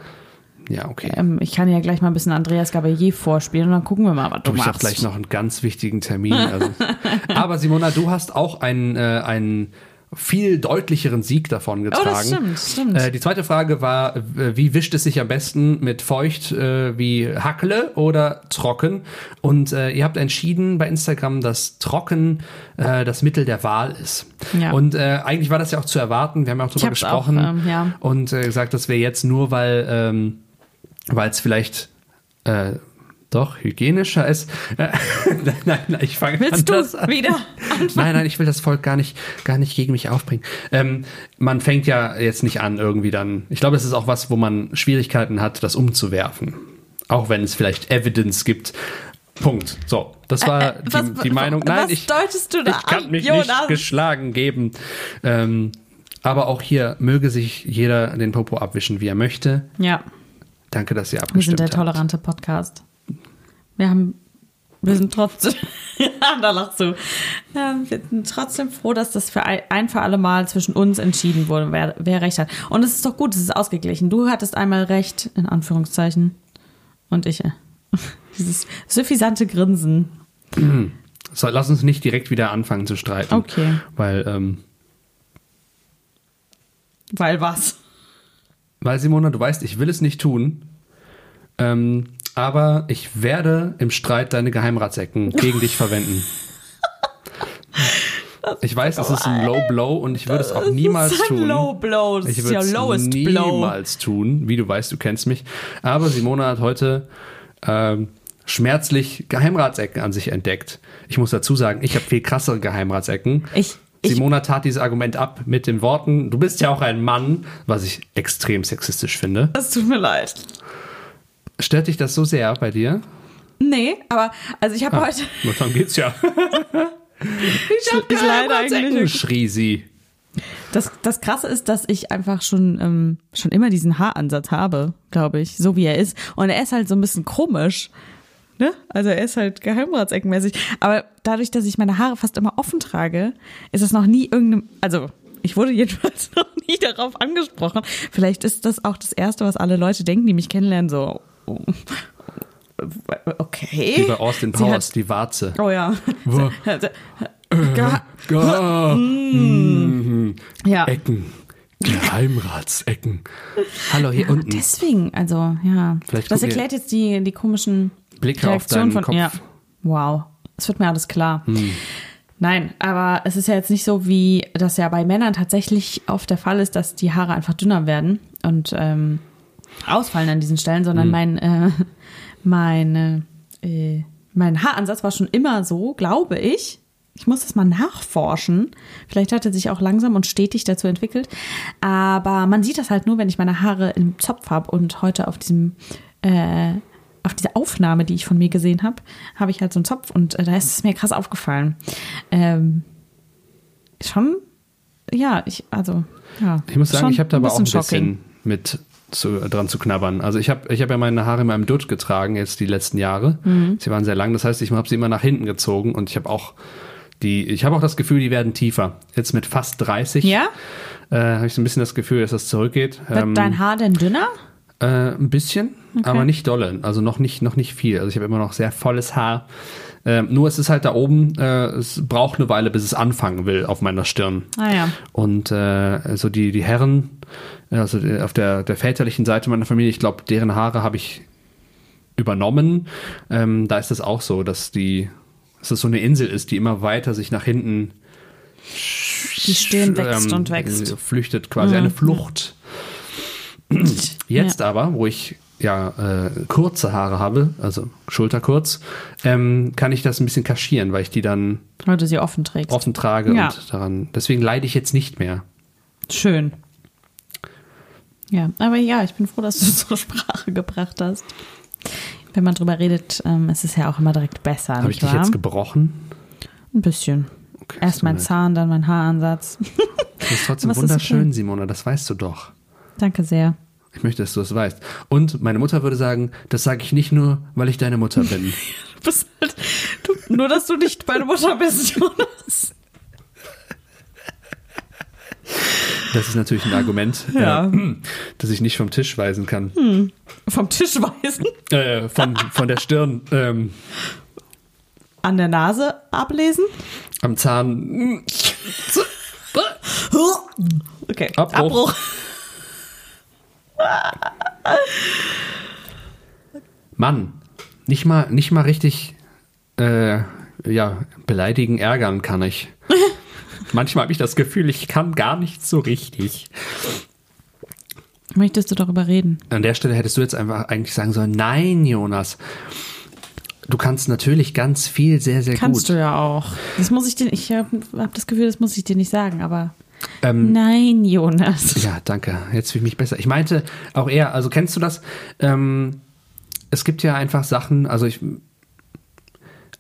ja, okay. Ähm, ich kann ja gleich mal ein bisschen Andreas Gabalier vorspielen und dann gucken wir mal, was du Du, ich habe machst. gleich noch einen ganz wichtigen Termin. Also. Aber Simona, du hast auch einen, äh, einen viel deutlicheren Sieg davon getragen. Oh, das stimmt, stimmt. Äh, die zweite Frage war, äh, wie wischt es sich am besten mit feucht äh, wie Hackle oder trocken? Und äh, ihr habt entschieden bei Instagram, dass trocken äh, das Mittel der Wahl ist. Ja. Und äh, eigentlich war das ja auch zu erwarten. Wir haben ja auch darüber hab's auch, gesprochen ähm, ja. und gesagt, das wäre jetzt nur, weil ähm, weil es vielleicht äh, doch hygienischer ist. Äh, nein, nein, ich fange Willst du an. wieder? Nein, nein, ich will das Volk gar nicht, gar nicht gegen mich aufbringen. Ähm, man fängt ja jetzt nicht an irgendwie dann. Ich glaube, es ist auch was, wo man Schwierigkeiten hat, das umzuwerfen. Auch wenn es vielleicht Evidence gibt. Punkt. So, das war Äh, äh, die, was- die Meinung. Nein, was ich, deutest du da ich kann an, mich Jonas? nicht geschlagen geben. Ähm, aber auch hier möge sich jeder den Popo abwischen, wie er möchte. Ja, Danke, dass ihr wir abgestimmt sind der habt. tolerante Podcast. Wir haben, wir sind trotzdem, da lachst du. Ähm, wir sind trotzdem froh, dass das für ein, ein für alle Mal zwischen uns entschieden wurde, wer, wer recht hat. Und es ist doch gut, es ist ausgeglichen. Du hattest einmal recht, in Anführungszeichen. Und ich, äh, dieses suffisante Grinsen. So, lass uns nicht direkt wieder anfangen zu streiten. Okay. Weil, ähm, Weil was? weil Simona, du weißt, ich will es nicht tun. Ähm, aber ich werde im Streit deine Geheimratsecken gegen dich verwenden. Ich weiß, es ist ein Low Blow und ich würde es auch niemals das ist ein tun. Low Blow. Das Ich ist würde ja es lowest Blow. niemals tun, wie du weißt, du kennst mich. Aber Simona hat heute ähm, schmerzlich Geheimratsecken an sich entdeckt. Ich muss dazu sagen, ich habe viel krassere Geheimratsecken. Ich- ich- Simona tat dieses Argument ab mit den Worten, du bist ja auch ein Mann, was ich extrem sexistisch finde. Es tut mir leid. Stört dich das so sehr bei dir? Nee, aber also ich habe heute. Na, dann geht's ja. Ich habe leider eigentlich. schrie sie. Das, das Krasse ist, dass ich einfach schon, ähm, schon immer diesen Haaransatz habe, glaube ich, so wie er ist. Und er ist halt so ein bisschen komisch. Ne? Also er ist halt geheimratseckenmäßig. Aber dadurch, dass ich meine Haare fast immer offen trage, ist es noch nie irgendeinem. Also ich wurde jedenfalls noch nie darauf angesprochen. Vielleicht ist das auch das Erste, was alle Leute denken, die mich kennenlernen, so. Okay. Wie bei Austin Powers, hat- die Warze. Oh ja. Wo- Ge- Ah, Ja. Ecken. Geheimratsecken. Hallo, hier unten. Deswegen, also ja. Vielleicht das erklärt jetzt die, die komischen Blicke auf Reaktionen deinen von. Kopf. Ja. Wow. Es wird mir alles klar. Hm. Nein, aber es ist ja jetzt nicht so, wie das ja bei Männern tatsächlich oft der Fall ist, dass die Haare einfach dünner werden und ähm, ausfallen an diesen Stellen, sondern Hm. mein, äh, meine, äh, mein Haaransatz war schon immer so, glaube ich. Ich muss das mal nachforschen. Vielleicht hat er sich auch langsam und stetig dazu entwickelt. Aber man sieht das halt nur, wenn ich meine Haare im Zopf habe. Und heute auf diesem, äh, auf dieser Aufnahme, die ich von mir gesehen habe, habe ich halt so einen Zopf und äh, da ist es mir krass aufgefallen. Ähm, schon, ja, ich, also, ja. Ich muss sagen, ich habe da aber auch ein bisschen shocking. mit zu, dran zu knabbern. Also ich habe ich hab ja meine Haare immer im Dutt getragen, jetzt die letzten Jahre. Mhm. Sie waren sehr lang, das heißt, ich habe sie immer nach hinten gezogen und ich habe auch die, ich habe auch das Gefühl, die werden tiefer. Jetzt mit fast 30 Ja? äh, habe ich so ein bisschen das Gefühl, dass das zurückgeht. Wird Ähm, dein Haar denn dünner? Äh, ein bisschen, aber nicht dolle. Also noch nicht, noch nicht viel. Also ich habe immer noch sehr volles Haar. Ähm, nur es ist halt da oben, äh, es braucht eine Weile, bis es anfangen will auf meiner Stirn. Ah ja. Und äh, so die, die Herren, also die- auf der, der väterlichen Seite meiner Familie, ich glaube, deren Haare habe ich übernommen. Ähm, da ist es auch so, dass die, dass es so eine Insel ist, die immer weiter sich nach hinten Die Stirn wächst ähm, und wächst. flüchtet, quasi eine Flucht. Jetzt aber, wo ich ja äh, kurze Haare habe, also schulterkurz, ähm, kann ich das ein bisschen kaschieren, weil ich die dann Weil du sie offen trägst. offen trage Ja. und daran. Deswegen leide ich jetzt nicht mehr. Schön. Ja, aber ja, ich bin froh, dass du es zur Sprache gebracht hast. Wenn man drüber redet, ähm, ist es ja auch immer direkt besser. Habe ich dich wahr? jetzt gebrochen? Ein bisschen. Okay, Erst mein. Zahn, dann mein Haaransatz. Du bist trotzdem wunderschön, okay? Simona, das weißt du doch. Danke sehr. Ich möchte, dass du es weißt. Und meine Mutter würde sagen, das sage ich nicht nur, weil ich deine Mutter bin. Du halt, du, nur, dass du nicht meine Mutter bist, Jonas. Das ist natürlich ein Argument, Ja. äh, das ich nicht vom Tisch weisen kann. Vom Tisch weisen, Äh, von, von der Stirn, ähm, an der Nase ablesen. am Zahn. Okay, Abbruch. Mann, nicht mal, nicht mal richtig äh, ja, beleidigen, ärgern kann ich. Manchmal habe ich das Gefühl, ich kann gar nicht so richtig. Möchtest du darüber reden? An der Stelle hättest du jetzt einfach eigentlich sagen sollen, nein, Jonas. Du kannst natürlich ganz viel sehr, sehr Kannst gut. du ja auch. Das muss ich dir, ich habe hab das Gefühl, das muss ich dir nicht sagen, aber Ähm, nein, Jonas. Ja, danke. Jetzt fühle ich mich besser. Ich meinte auch eher, also kennst du das? Ähm, es gibt ja einfach Sachen, also ich.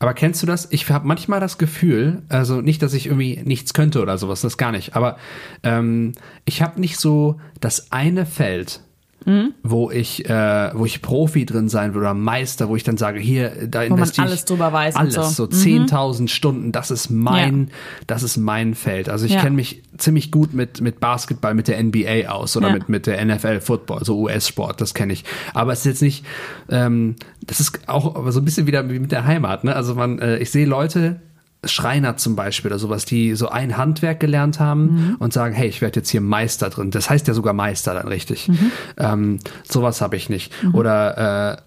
Aber kennst du das? Ich habe manchmal das Gefühl, also nicht, dass ich irgendwie nichts könnte oder sowas, das gar nicht. Aber ähm, ich habe nicht so das eine Feld, Mhm. wo ich, äh, wo ich Profi drin sein will oder Meister, wo ich dann sage, hier, da investiere ich alles drüber weiß alles, so. so 10.000 Stunden, das ist mein, Ja. das ist mein Feld. Also ich Ja. kenne mich ziemlich gut mit, mit Basketball, mit der NBA aus oder Ja. mit, mit der NFL Football, so US-Sport, das kenne ich. Aber es ist jetzt nicht, ähm, das ist auch so ein bisschen wieder wie mit der Heimat, ne? Also man, äh, ich sehe Leute, Schreiner zum Beispiel oder sowas, die so ein Handwerk gelernt haben Mhm. und sagen, hey, ich werde jetzt hier Meister drin. Das heißt ja sogar Meister dann richtig. Mhm. Ähm, sowas habe ich nicht. Oder äh,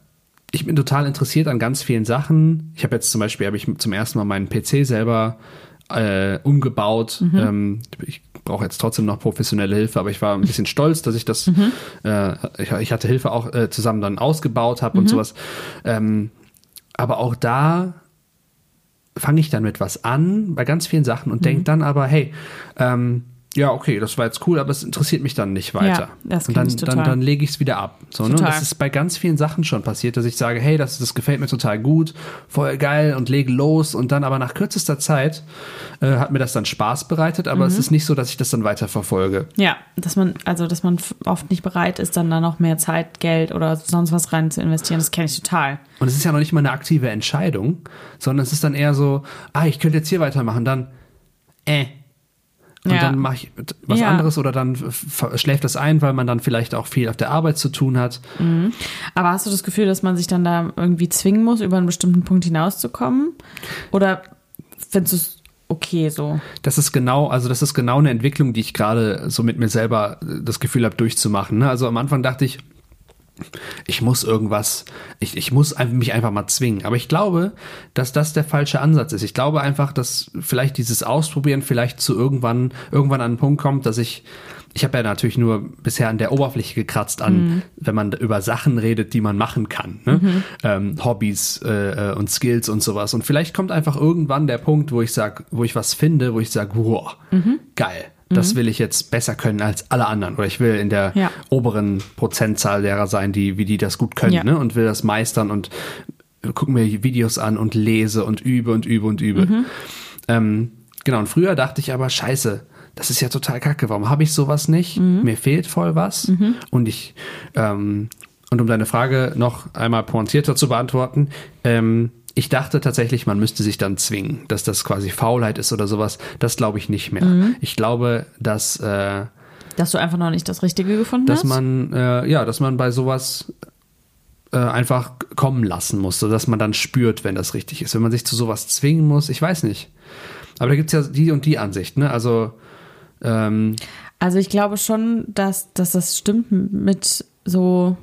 ich bin total interessiert an ganz vielen Sachen. Ich habe jetzt zum Beispiel, habe ich zum ersten Mal meinen PC selber äh, umgebaut. Mhm. Ähm, ich brauche jetzt trotzdem noch professionelle Hilfe, aber ich war ein bisschen stolz, dass ich das, Mhm. äh, ich, ich hatte Hilfe auch äh, zusammen dann ausgebaut habe Mhm. und sowas. Ähm, aber auch da fange ich dann mit was an bei ganz vielen Sachen und Mhm. denke dann aber, hey, ähm, ja, okay, das war jetzt cool, aber es interessiert mich dann nicht weiter. Ja, das und dann, ich total. dann, dann lege ich es wieder ab. So, ne? Und Total. Das ist bei ganz vielen Sachen schon passiert, dass ich sage, hey, das, das gefällt mir total gut, voll geil und lege los und dann aber nach kürzester Zeit äh, hat mir das dann Spaß bereitet, aber Mhm. es ist nicht so, dass ich das dann weiter verfolge. Ja, dass man, also dass man oft nicht bereit ist, dann da noch mehr Zeit, Geld oder sonst was rein zu investieren, das kenne ich total. Und es ist ja noch nicht mal eine aktive Entscheidung, sondern es ist dann eher so, ah, ich könnte jetzt hier weitermachen, dann äh. Und Ja. dann mache ich was Ja. anderes oder dann schläft das ein, weil man dann vielleicht auch viel auf der Arbeit zu tun hat. Aber hast du das Gefühl, dass man sich dann da irgendwie zwingen muss, über einen bestimmten Punkt hinauszukommen? Oder findest du es okay so? Das ist genau, also das ist genau eine Entwicklung, die ich gerade so mit mir selber äh, das Gefühl habe durchzumachen. Ne? Also am Anfang dachte ich, ich muss irgendwas, ich, ich muss mich einfach mal zwingen. Aber ich glaube, dass das der falsche Ansatz ist. Ich glaube einfach, dass vielleicht dieses Ausprobieren vielleicht zu irgendwann, irgendwann an einen Punkt kommt, dass ich, ich habe ja natürlich nur bisher an der Oberfläche gekratzt an, wenn man über Sachen redet, die man machen kann. Ne? Ähm, Hobbys äh, äh, und Skills und sowas. Und vielleicht kommt einfach irgendwann der Punkt, wo ich sag, wo ich was finde, wo ich sage, wow, geil. Das will ich jetzt besser können als alle anderen. Oder ich will in der Ja. oberen Prozentzahl derer sein, die, wie die das gut können, Ja. ne? Und will das meistern und gucke mir Videos an und lese und übe und übe und übe. Mhm. Ähm, genau, und früher dachte ich aber, scheiße, das ist ja total kacke. Warum habe ich sowas nicht? Mhm. Mir fehlt voll was. Und ich, ähm, und um deine Frage noch einmal pointierter zu beantworten, ähm, ich dachte tatsächlich, man müsste sich dann zwingen, dass das quasi Faulheit ist oder sowas. Das glaube ich nicht mehr. Mhm. Ich glaube, dass äh, Dass du einfach noch nicht das Richtige gefunden dass hast? man äh, ja, dass man bei sowas äh, einfach kommen lassen muss, sodass man dann spürt, wenn das richtig ist. Wenn man sich zu sowas zwingen muss, ich weiß nicht. Aber da gibt's ja die und die Ansicht, ne? Also ähm, Also ich glaube schon, dass, dass das stimmt mit so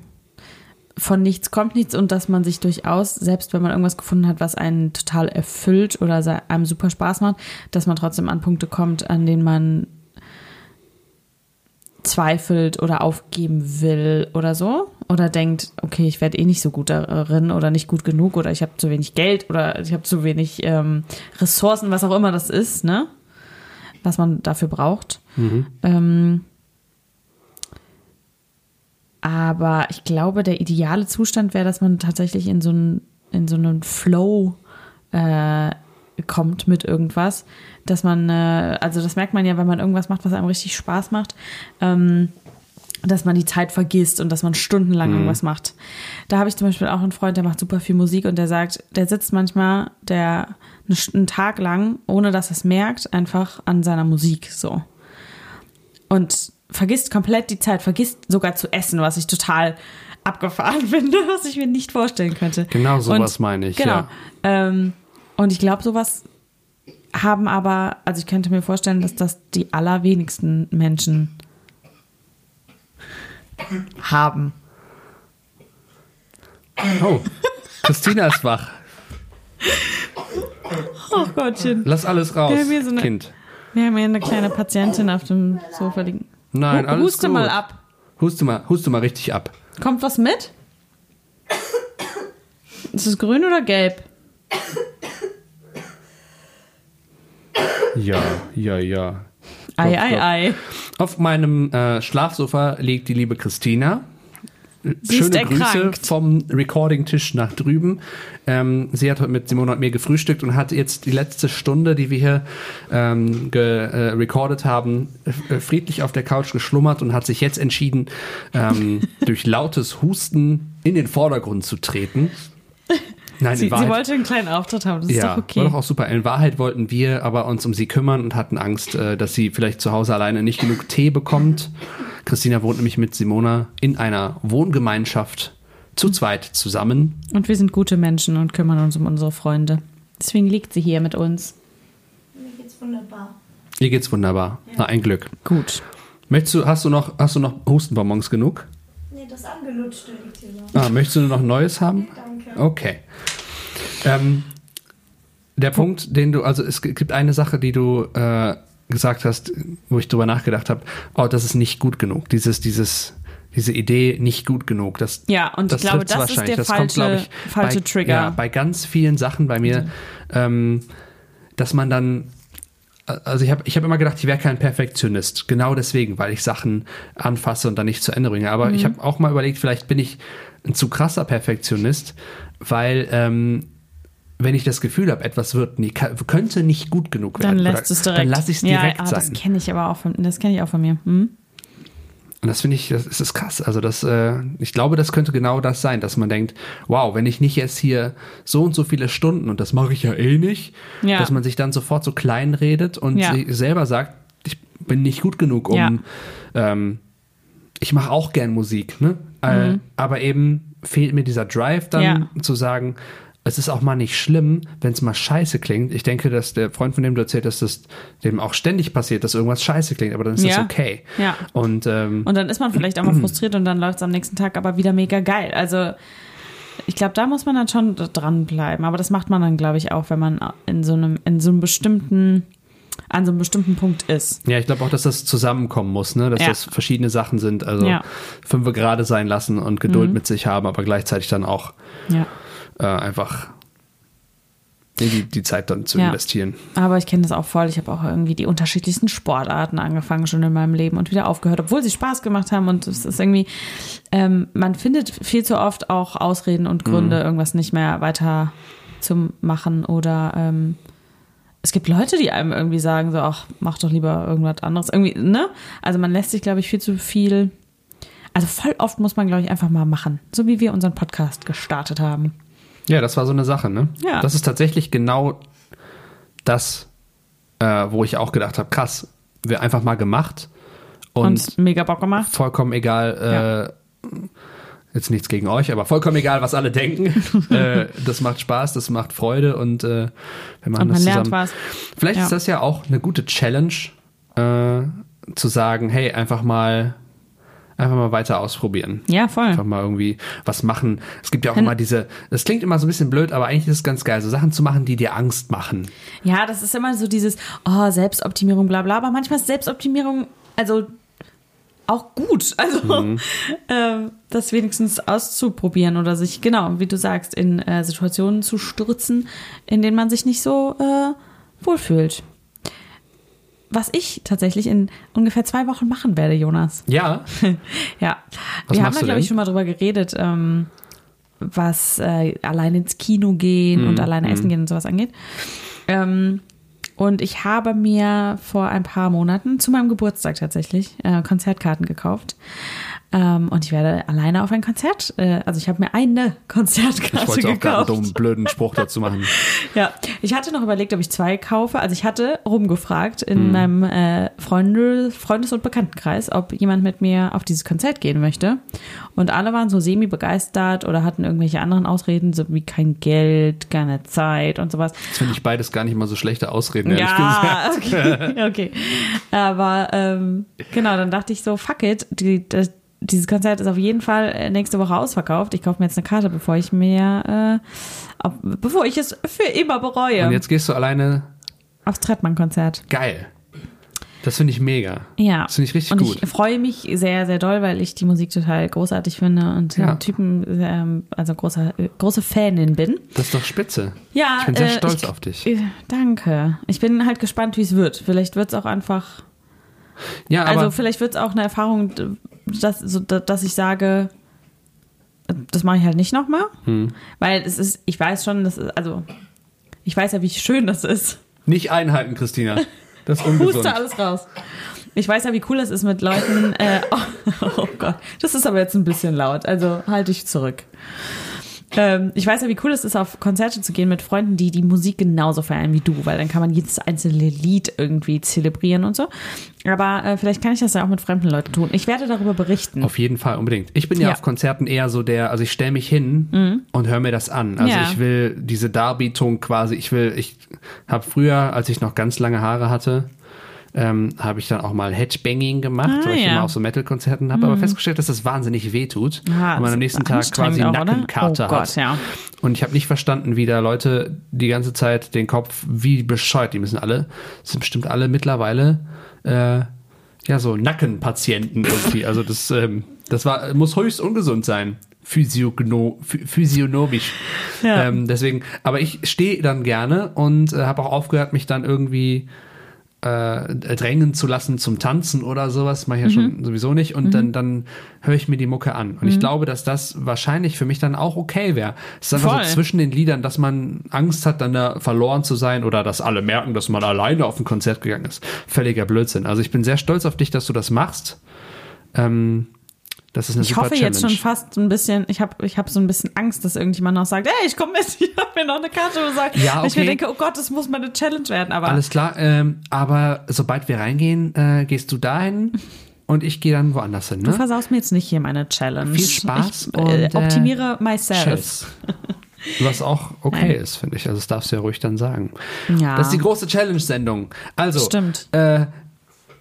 von nichts kommt nichts und dass man sich durchaus, selbst wenn man irgendwas gefunden hat, was einen total erfüllt oder einem super Spaß macht, dass man trotzdem an Punkte kommt, an denen man zweifelt oder aufgeben will oder so. Oder denkt, okay, ich werde eh nicht so gut darin oder nicht gut genug oder ich habe zu wenig Geld oder ich habe zu wenig ähm, Ressourcen, was auch immer das ist, ne? Was man dafür braucht. Ähm, Aber ich glaube, der ideale Zustand wäre, dass man tatsächlich in so einen, in so einen Flow äh, kommt mit irgendwas. Dass man, äh, also das merkt man ja, wenn man irgendwas macht, was einem richtig Spaß macht, ähm, dass man die Zeit vergisst und dass man stundenlang irgendwas macht. Da habe ich zum Beispiel auch einen Freund, der macht super viel Musik und der sagt, der sitzt manchmal der einen Tag lang, ohne dass er es merkt, einfach an seiner Musik so und vergisst komplett die Zeit, vergisst sogar zu essen, was ich total abgefahren finde, was ich mir nicht vorstellen könnte. Genau sowas Und- meine ich, Genau. ja. Ähm, und ich glaube, sowas haben aber, also ich könnte mir vorstellen, dass das die allerwenigsten Menschen haben. Oh, Christina ist wach. Oh Gottchen. Lass alles raus, Wir so eine- Kind. Wir haben hier eine kleine Patientin auf dem Sofa liegen. Nein, Hu- alles Huste gut. mal ab. Huste mal, huste mal richtig ab. Kommt was mit? Ist es grün oder gelb? Ja, ja, ja. Ei, ei, ei. Auf meinem äh, Schlafsofa liegt die liebe Christina. Sie Schöne Grüße erkrankt. vom Recording-Tisch nach drüben. Ähm, sie hat heute mit Simone und mir gefrühstückt und hat jetzt die letzte Stunde, die wir hier ähm, ge, äh, haben, äh, friedlich auf der Couch geschlummert und hat sich jetzt entschieden, ähm, durch lautes Husten in den Vordergrund zu treten. Nein, Sie, in Wahrheit, sie wollte einen kleinen Auftritt haben, das ist ja, doch okay. war doch auch super. In Wahrheit wollten wir aber uns um sie kümmern und hatten Angst, äh, dass sie vielleicht zu Hause alleine nicht genug Tee bekommt. Christina wohnt nämlich mit Simona in einer Wohngemeinschaft zu zweit zusammen. Und wir sind gute Menschen und kümmern uns um unsere Freunde. Deswegen liegt sie hier mit uns. Mir geht's wunderbar. Ihr geht's wunderbar. Na, ein Glück. Gut. Möchtest du, hast du noch, hast du noch Hustenbonbons genug? Nee, das angelutschte liegt hier so. Ah, möchtest du noch Neues haben? Danke. Okay. Ähm, der Punkt, den du, also es gibt eine Sache, die du äh, gesagt hast, wo ich drüber nachgedacht habe, oh, das ist nicht gut genug. Dieses, dieses, diese Idee nicht gut genug. Das, Ja, und ich glaube, das ist wahrscheinlich. der kommt, glaub falsche- falsche bei, Trigger. Ja, bei ganz vielen Sachen bei mir, ähm, dass man dann also ich habe ich hab immer gedacht, ich wäre kein Perfektionist. Genau deswegen, weil ich Sachen anfasse und dann nicht zu Ende bringe. Aber ich Mhm. habe auch mal überlegt, vielleicht bin ich ein zu krasser Perfektionist, weil ähm, wenn ich das Gefühl habe, etwas wird nie, könnte nicht gut genug Dann werden. lässt oder- es direkt. Dann lasse ich es ja, direkt ah, Das sein. kenne ich aber auch von, das kenne ich auch von mir. Hm? Und das finde ich, das ist das krass. Also das, äh, ich glaube, das könnte genau das sein, dass man denkt, wow, wenn ich nicht jetzt hier so und so viele Stunden und das mache ich ja eh nicht, Ja. dass man sich dann sofort so klein redet und Ja. selber sagt, ich bin nicht gut genug, um, Ja. ähm, ich mache auch gern Musik, ne? Äh, aber eben fehlt mir dieser Drive dann Mhm. Ja. zu sagen, es ist auch mal nicht schlimm, wenn es mal scheiße klingt. Ich denke, dass der Freund, von dem du erzählt hast, dass dem auch ständig passiert, dass irgendwas scheiße klingt, aber dann ist das Ja. okay. Ja. Und ähm, Und dann ist man vielleicht auch mal frustriert und dann läuft es am nächsten Tag aber wieder mega geil. Also ich glaube, da muss man dann schon dranbleiben. Aber das macht man dann, glaube ich, auch, wenn man in so einem, in so einem bestimmten, an so einem bestimmten Punkt ist. Ja, ich glaube auch, dass das zusammenkommen muss, ne? dass Ja. das verschiedene Sachen sind. Also Ja. fünf gerade sein lassen und Geduld mit sich haben, aber gleichzeitig dann auch Ja. äh, einfach in die, die Zeit dann zu Ja. investieren. Aber ich kenne das auch voll. Ich habe auch irgendwie die unterschiedlichsten Sportarten angefangen schon in meinem Leben und wieder aufgehört, obwohl sie Spaß gemacht haben. Und es ist irgendwie, ähm, man findet viel zu oft auch Ausreden und Gründe, irgendwas nicht mehr weiter zu machen. Oder ähm, es gibt Leute, die einem irgendwie sagen, so, ach, mach doch lieber irgendwas anderes. Irgendwie, ne? Also man lässt sich, glaube ich, viel zu viel. Also voll oft muss man, glaube ich, einfach mal machen. So wie wir unseren Podcast gestartet haben. Ja, das war so eine Sache, ne? Ja. Das ist tatsächlich genau das, äh, wo ich auch gedacht habe, krass, wir einfach mal gemacht und, Und, mega Bock gemacht. vollkommen egal, äh, jetzt nichts gegen euch, aber vollkommen egal, was alle denken. äh, das macht Spaß, das macht Freude und äh, wir machen Und man das lernt zusammen. was. Vielleicht Ja. ist das ja auch eine gute Challenge, äh, zu sagen, hey, einfach mal, einfach mal weiter ausprobieren. Ja, voll. Einfach mal irgendwie was machen. Es gibt ja auch immer diese, das klingt immer so ein bisschen blöd, aber eigentlich ist es ganz geil, so Sachen zu machen, die dir Angst machen. Ja, das ist immer so dieses, oh, Selbstoptimierung, bla bla, aber manchmal ist Selbstoptimierung, also auch gut. Also ähm, das wenigstens auszuprobieren oder sich, genau, wie du sagst, in äh, Situationen zu stürzen, in denen man sich nicht so äh, wohlfühlt. was ich tatsächlich in ungefähr zwei Wochen machen werde, Jonas. Ja, Ja, Was wir haben da, glaube ich, schon mal drüber geredet, ähm, was äh, allein ins Kino gehen Mhm, und alleine essen gehen und sowas angeht. Ähm, und ich habe mir vor ein paar Monaten, zu meinem Geburtstag tatsächlich, äh, Konzertkarten gekauft. Ähm, und ich werde alleine auf ein Konzert, äh, also ich habe mir eine ich Konzertkarte wollte auch einen gekauft. dummen, blöden Spruch dazu machen. Ja, ich hatte noch überlegt, ob ich zwei kaufe. Also ich hatte rumgefragt in Hm. meinem äh, Freunde, Freundes- und Bekanntenkreis, ob jemand mit mir auf dieses Konzert gehen möchte. Und alle waren so semi-begeistert oder hatten irgendwelche anderen Ausreden, so wie kein Geld, keine Zeit und sowas. Das finde ich beides gar nicht mal so schlechte Ausreden, ehrlich Ja, gesagt. okay, okay. Aber ähm, genau, dann dachte ich so, fuck it, die, das, dieses Konzert ist auf jeden Fall äh, nächste Woche ausverkauft. Ich kaufe mir jetzt eine Karte, bevor ich mir, äh, bevor ich es für immer bereue. Und jetzt gehst du alleine. Aufs Trettmann-Konzert. Geil. Das finde ich mega. Ja. Das finde ich richtig und gut. ich freue mich sehr, sehr doll, weil ich die Musik total großartig finde und Ja. Typen, ähm, also großer, äh, große Fanin bin. Das ist doch spitze. Ja, Ich bin sehr äh, stolz ich- auf dich. Äh, Danke. Ich bin halt gespannt, wie es wird. Vielleicht wird es auch einfach Ja, aber also vielleicht wird es auch eine Erfahrung, dass, so, dass ich sage, das mache ich halt nicht nochmal. Hm. Weil es ist, ich weiß schon, das ist, also ich weiß ja, wie schön das ist. nicht einhalten, Christina. Das ist ungesund. Huste alles raus. Ich weiß ja, wie cool es ist mit Leuten. Äh, oh, oh Gott, das ist aber jetzt ein bisschen laut. Also halte ich zurück. Ähm, ich weiß ja, wie cool es ist, auf Konzerte zu gehen mit Freunden, die die Musik genauso feiern wie du, weil dann kann man jedes einzelne Lied irgendwie zelebrieren und so. Aber äh, vielleicht kann ich das ja auch mit fremden Leuten tun. Ich werde darüber berichten. Auf jeden Fall, unbedingt. Ich bin ja, Ja. auf Konzerten eher so der, also ich stelle mich hin und höre mir das an. Also Ja. ich will diese Darbietung quasi, ich will, ich habe früher, als ich noch ganz lange Haare hatte, ähm, habe ich dann auch mal Headbanging gemacht, Ah, weil ich ja. immer auf so Metal-Konzerten habe, aber festgestellt, dass das wahnsinnig weh tut. Ja, und man am nächsten Tag quasi auch, oder? Nackenkarte Oh Gott, hat. ja. Und ich habe nicht verstanden, wie da Leute die ganze Zeit den Kopf wie bescheuert, die müssen alle, sind bestimmt alle mittlerweile äh, ja so Nackenpatienten irgendwie. Also das, ähm, das war, muss höchst ungesund sein. Physiogno, phy- physiognomisch. Ja. Ähm, deswegen, aber ich stehe dann gerne und äh, habe auch aufgehört, mich dann irgendwie äh, drängen zu lassen zum Tanzen oder sowas, mache ich ja Mhm. schon sowieso nicht. Und dann, dann höre ich mir die Mucke an. Und Mhm. ich glaube, dass das wahrscheinlich für mich dann auch okay wäre. Es ist einfach Voll. so zwischen den Liedern, dass man Angst hat, dann da verloren zu sein oder dass alle merken, dass man alleine auf ein Konzert gegangen ist. Völliger Blödsinn. Also ich bin sehr stolz auf dich, dass du das machst. Ähm, das ist eine Ich super hoffe Challenge. jetzt schon fast ein bisschen, ich habe ich hab so ein bisschen Angst, dass irgendjemand noch sagt, hey, ich komme mit, ich habe mir noch eine Karte und sagt, Ja, ich mir okay. denke, oh Gott, das muss meine Challenge werden. Aber Alles klar, ähm, aber sobald wir reingehen, äh, gehst du dahin und ich gehe dann woanders hin. du Ne? versaust mir jetzt nicht hier meine Challenge. Viel Spaß Ich äh, und, äh, optimiere myself. Was auch okay Nein. ist, finde ich. Also das darfst du ja ruhig dann sagen. Ja. Das ist die große Challenge-Sendung. Also, Stimmt. Äh,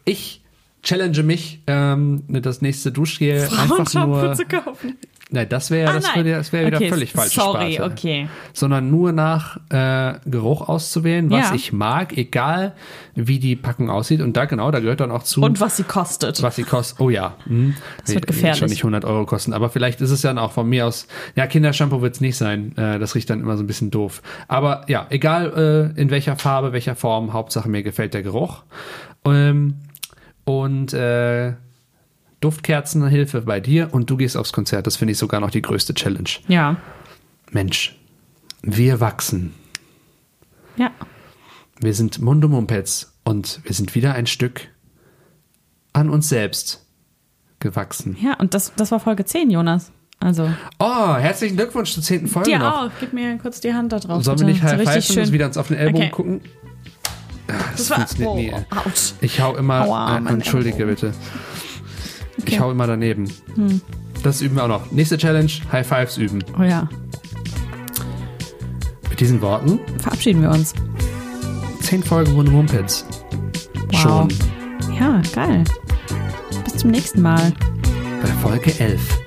ich challenge mich, ähm, das nächste Duschgel einfach nur. Zu kaufen. Nein, das wäre Ah, das wäre das wieder Okay, völlig falsch. sorry, okay. Sondern nur nach äh, Geruch auszuwählen, was Ja. ich mag, egal wie die Packung aussieht. Und da genau, da gehört dann auch zu. Und was sie kostet. Was sie kostet. Oh ja. Hm. Das wird gefährlich. Schon nicht 100 Euro kosten. Aber vielleicht ist es dann auch von mir aus. Ja, Kindershampoo wird es nicht sein. Äh, das riecht dann immer so ein bisschen doof. Aber ja, egal äh, in welcher Farbe, welcher Form, Hauptsache mir gefällt der Geruch. Ähm, und äh, Duftkerzenhilfe bei dir und du gehst aufs Konzert. Das finde ich sogar noch die größte Challenge. Ja. Mensch, wir wachsen. Ja. Wir sind Mundo Mumpets und wir sind wieder ein Stück an uns selbst gewachsen. Ja, und das, das war Folge 10, Jonas. Also, Oh, herzlichen Glückwunsch zur zehnten Folge dir noch. auch. Gib mir kurz die Hand da drauf. Sollen wir nicht so high richtig pfeifen schön. und wieder uns auf den Ellbogen Okay. gucken? Das, Das funktioniert oh, nie. ouch. Ich hau immer, Aua, äh, entschuldige Ellbogen. bitte. Ich Okay. Hm. hau immer daneben. Das üben wir auch noch. Nächste Challenge, High Fives üben. Oh ja. Mit diesen Worten, Verabschieden wir uns. zehn Folgen Runde Mumpets. Wow. Schon Ja, geil. Bis zum nächsten Mal. bei Folge 11.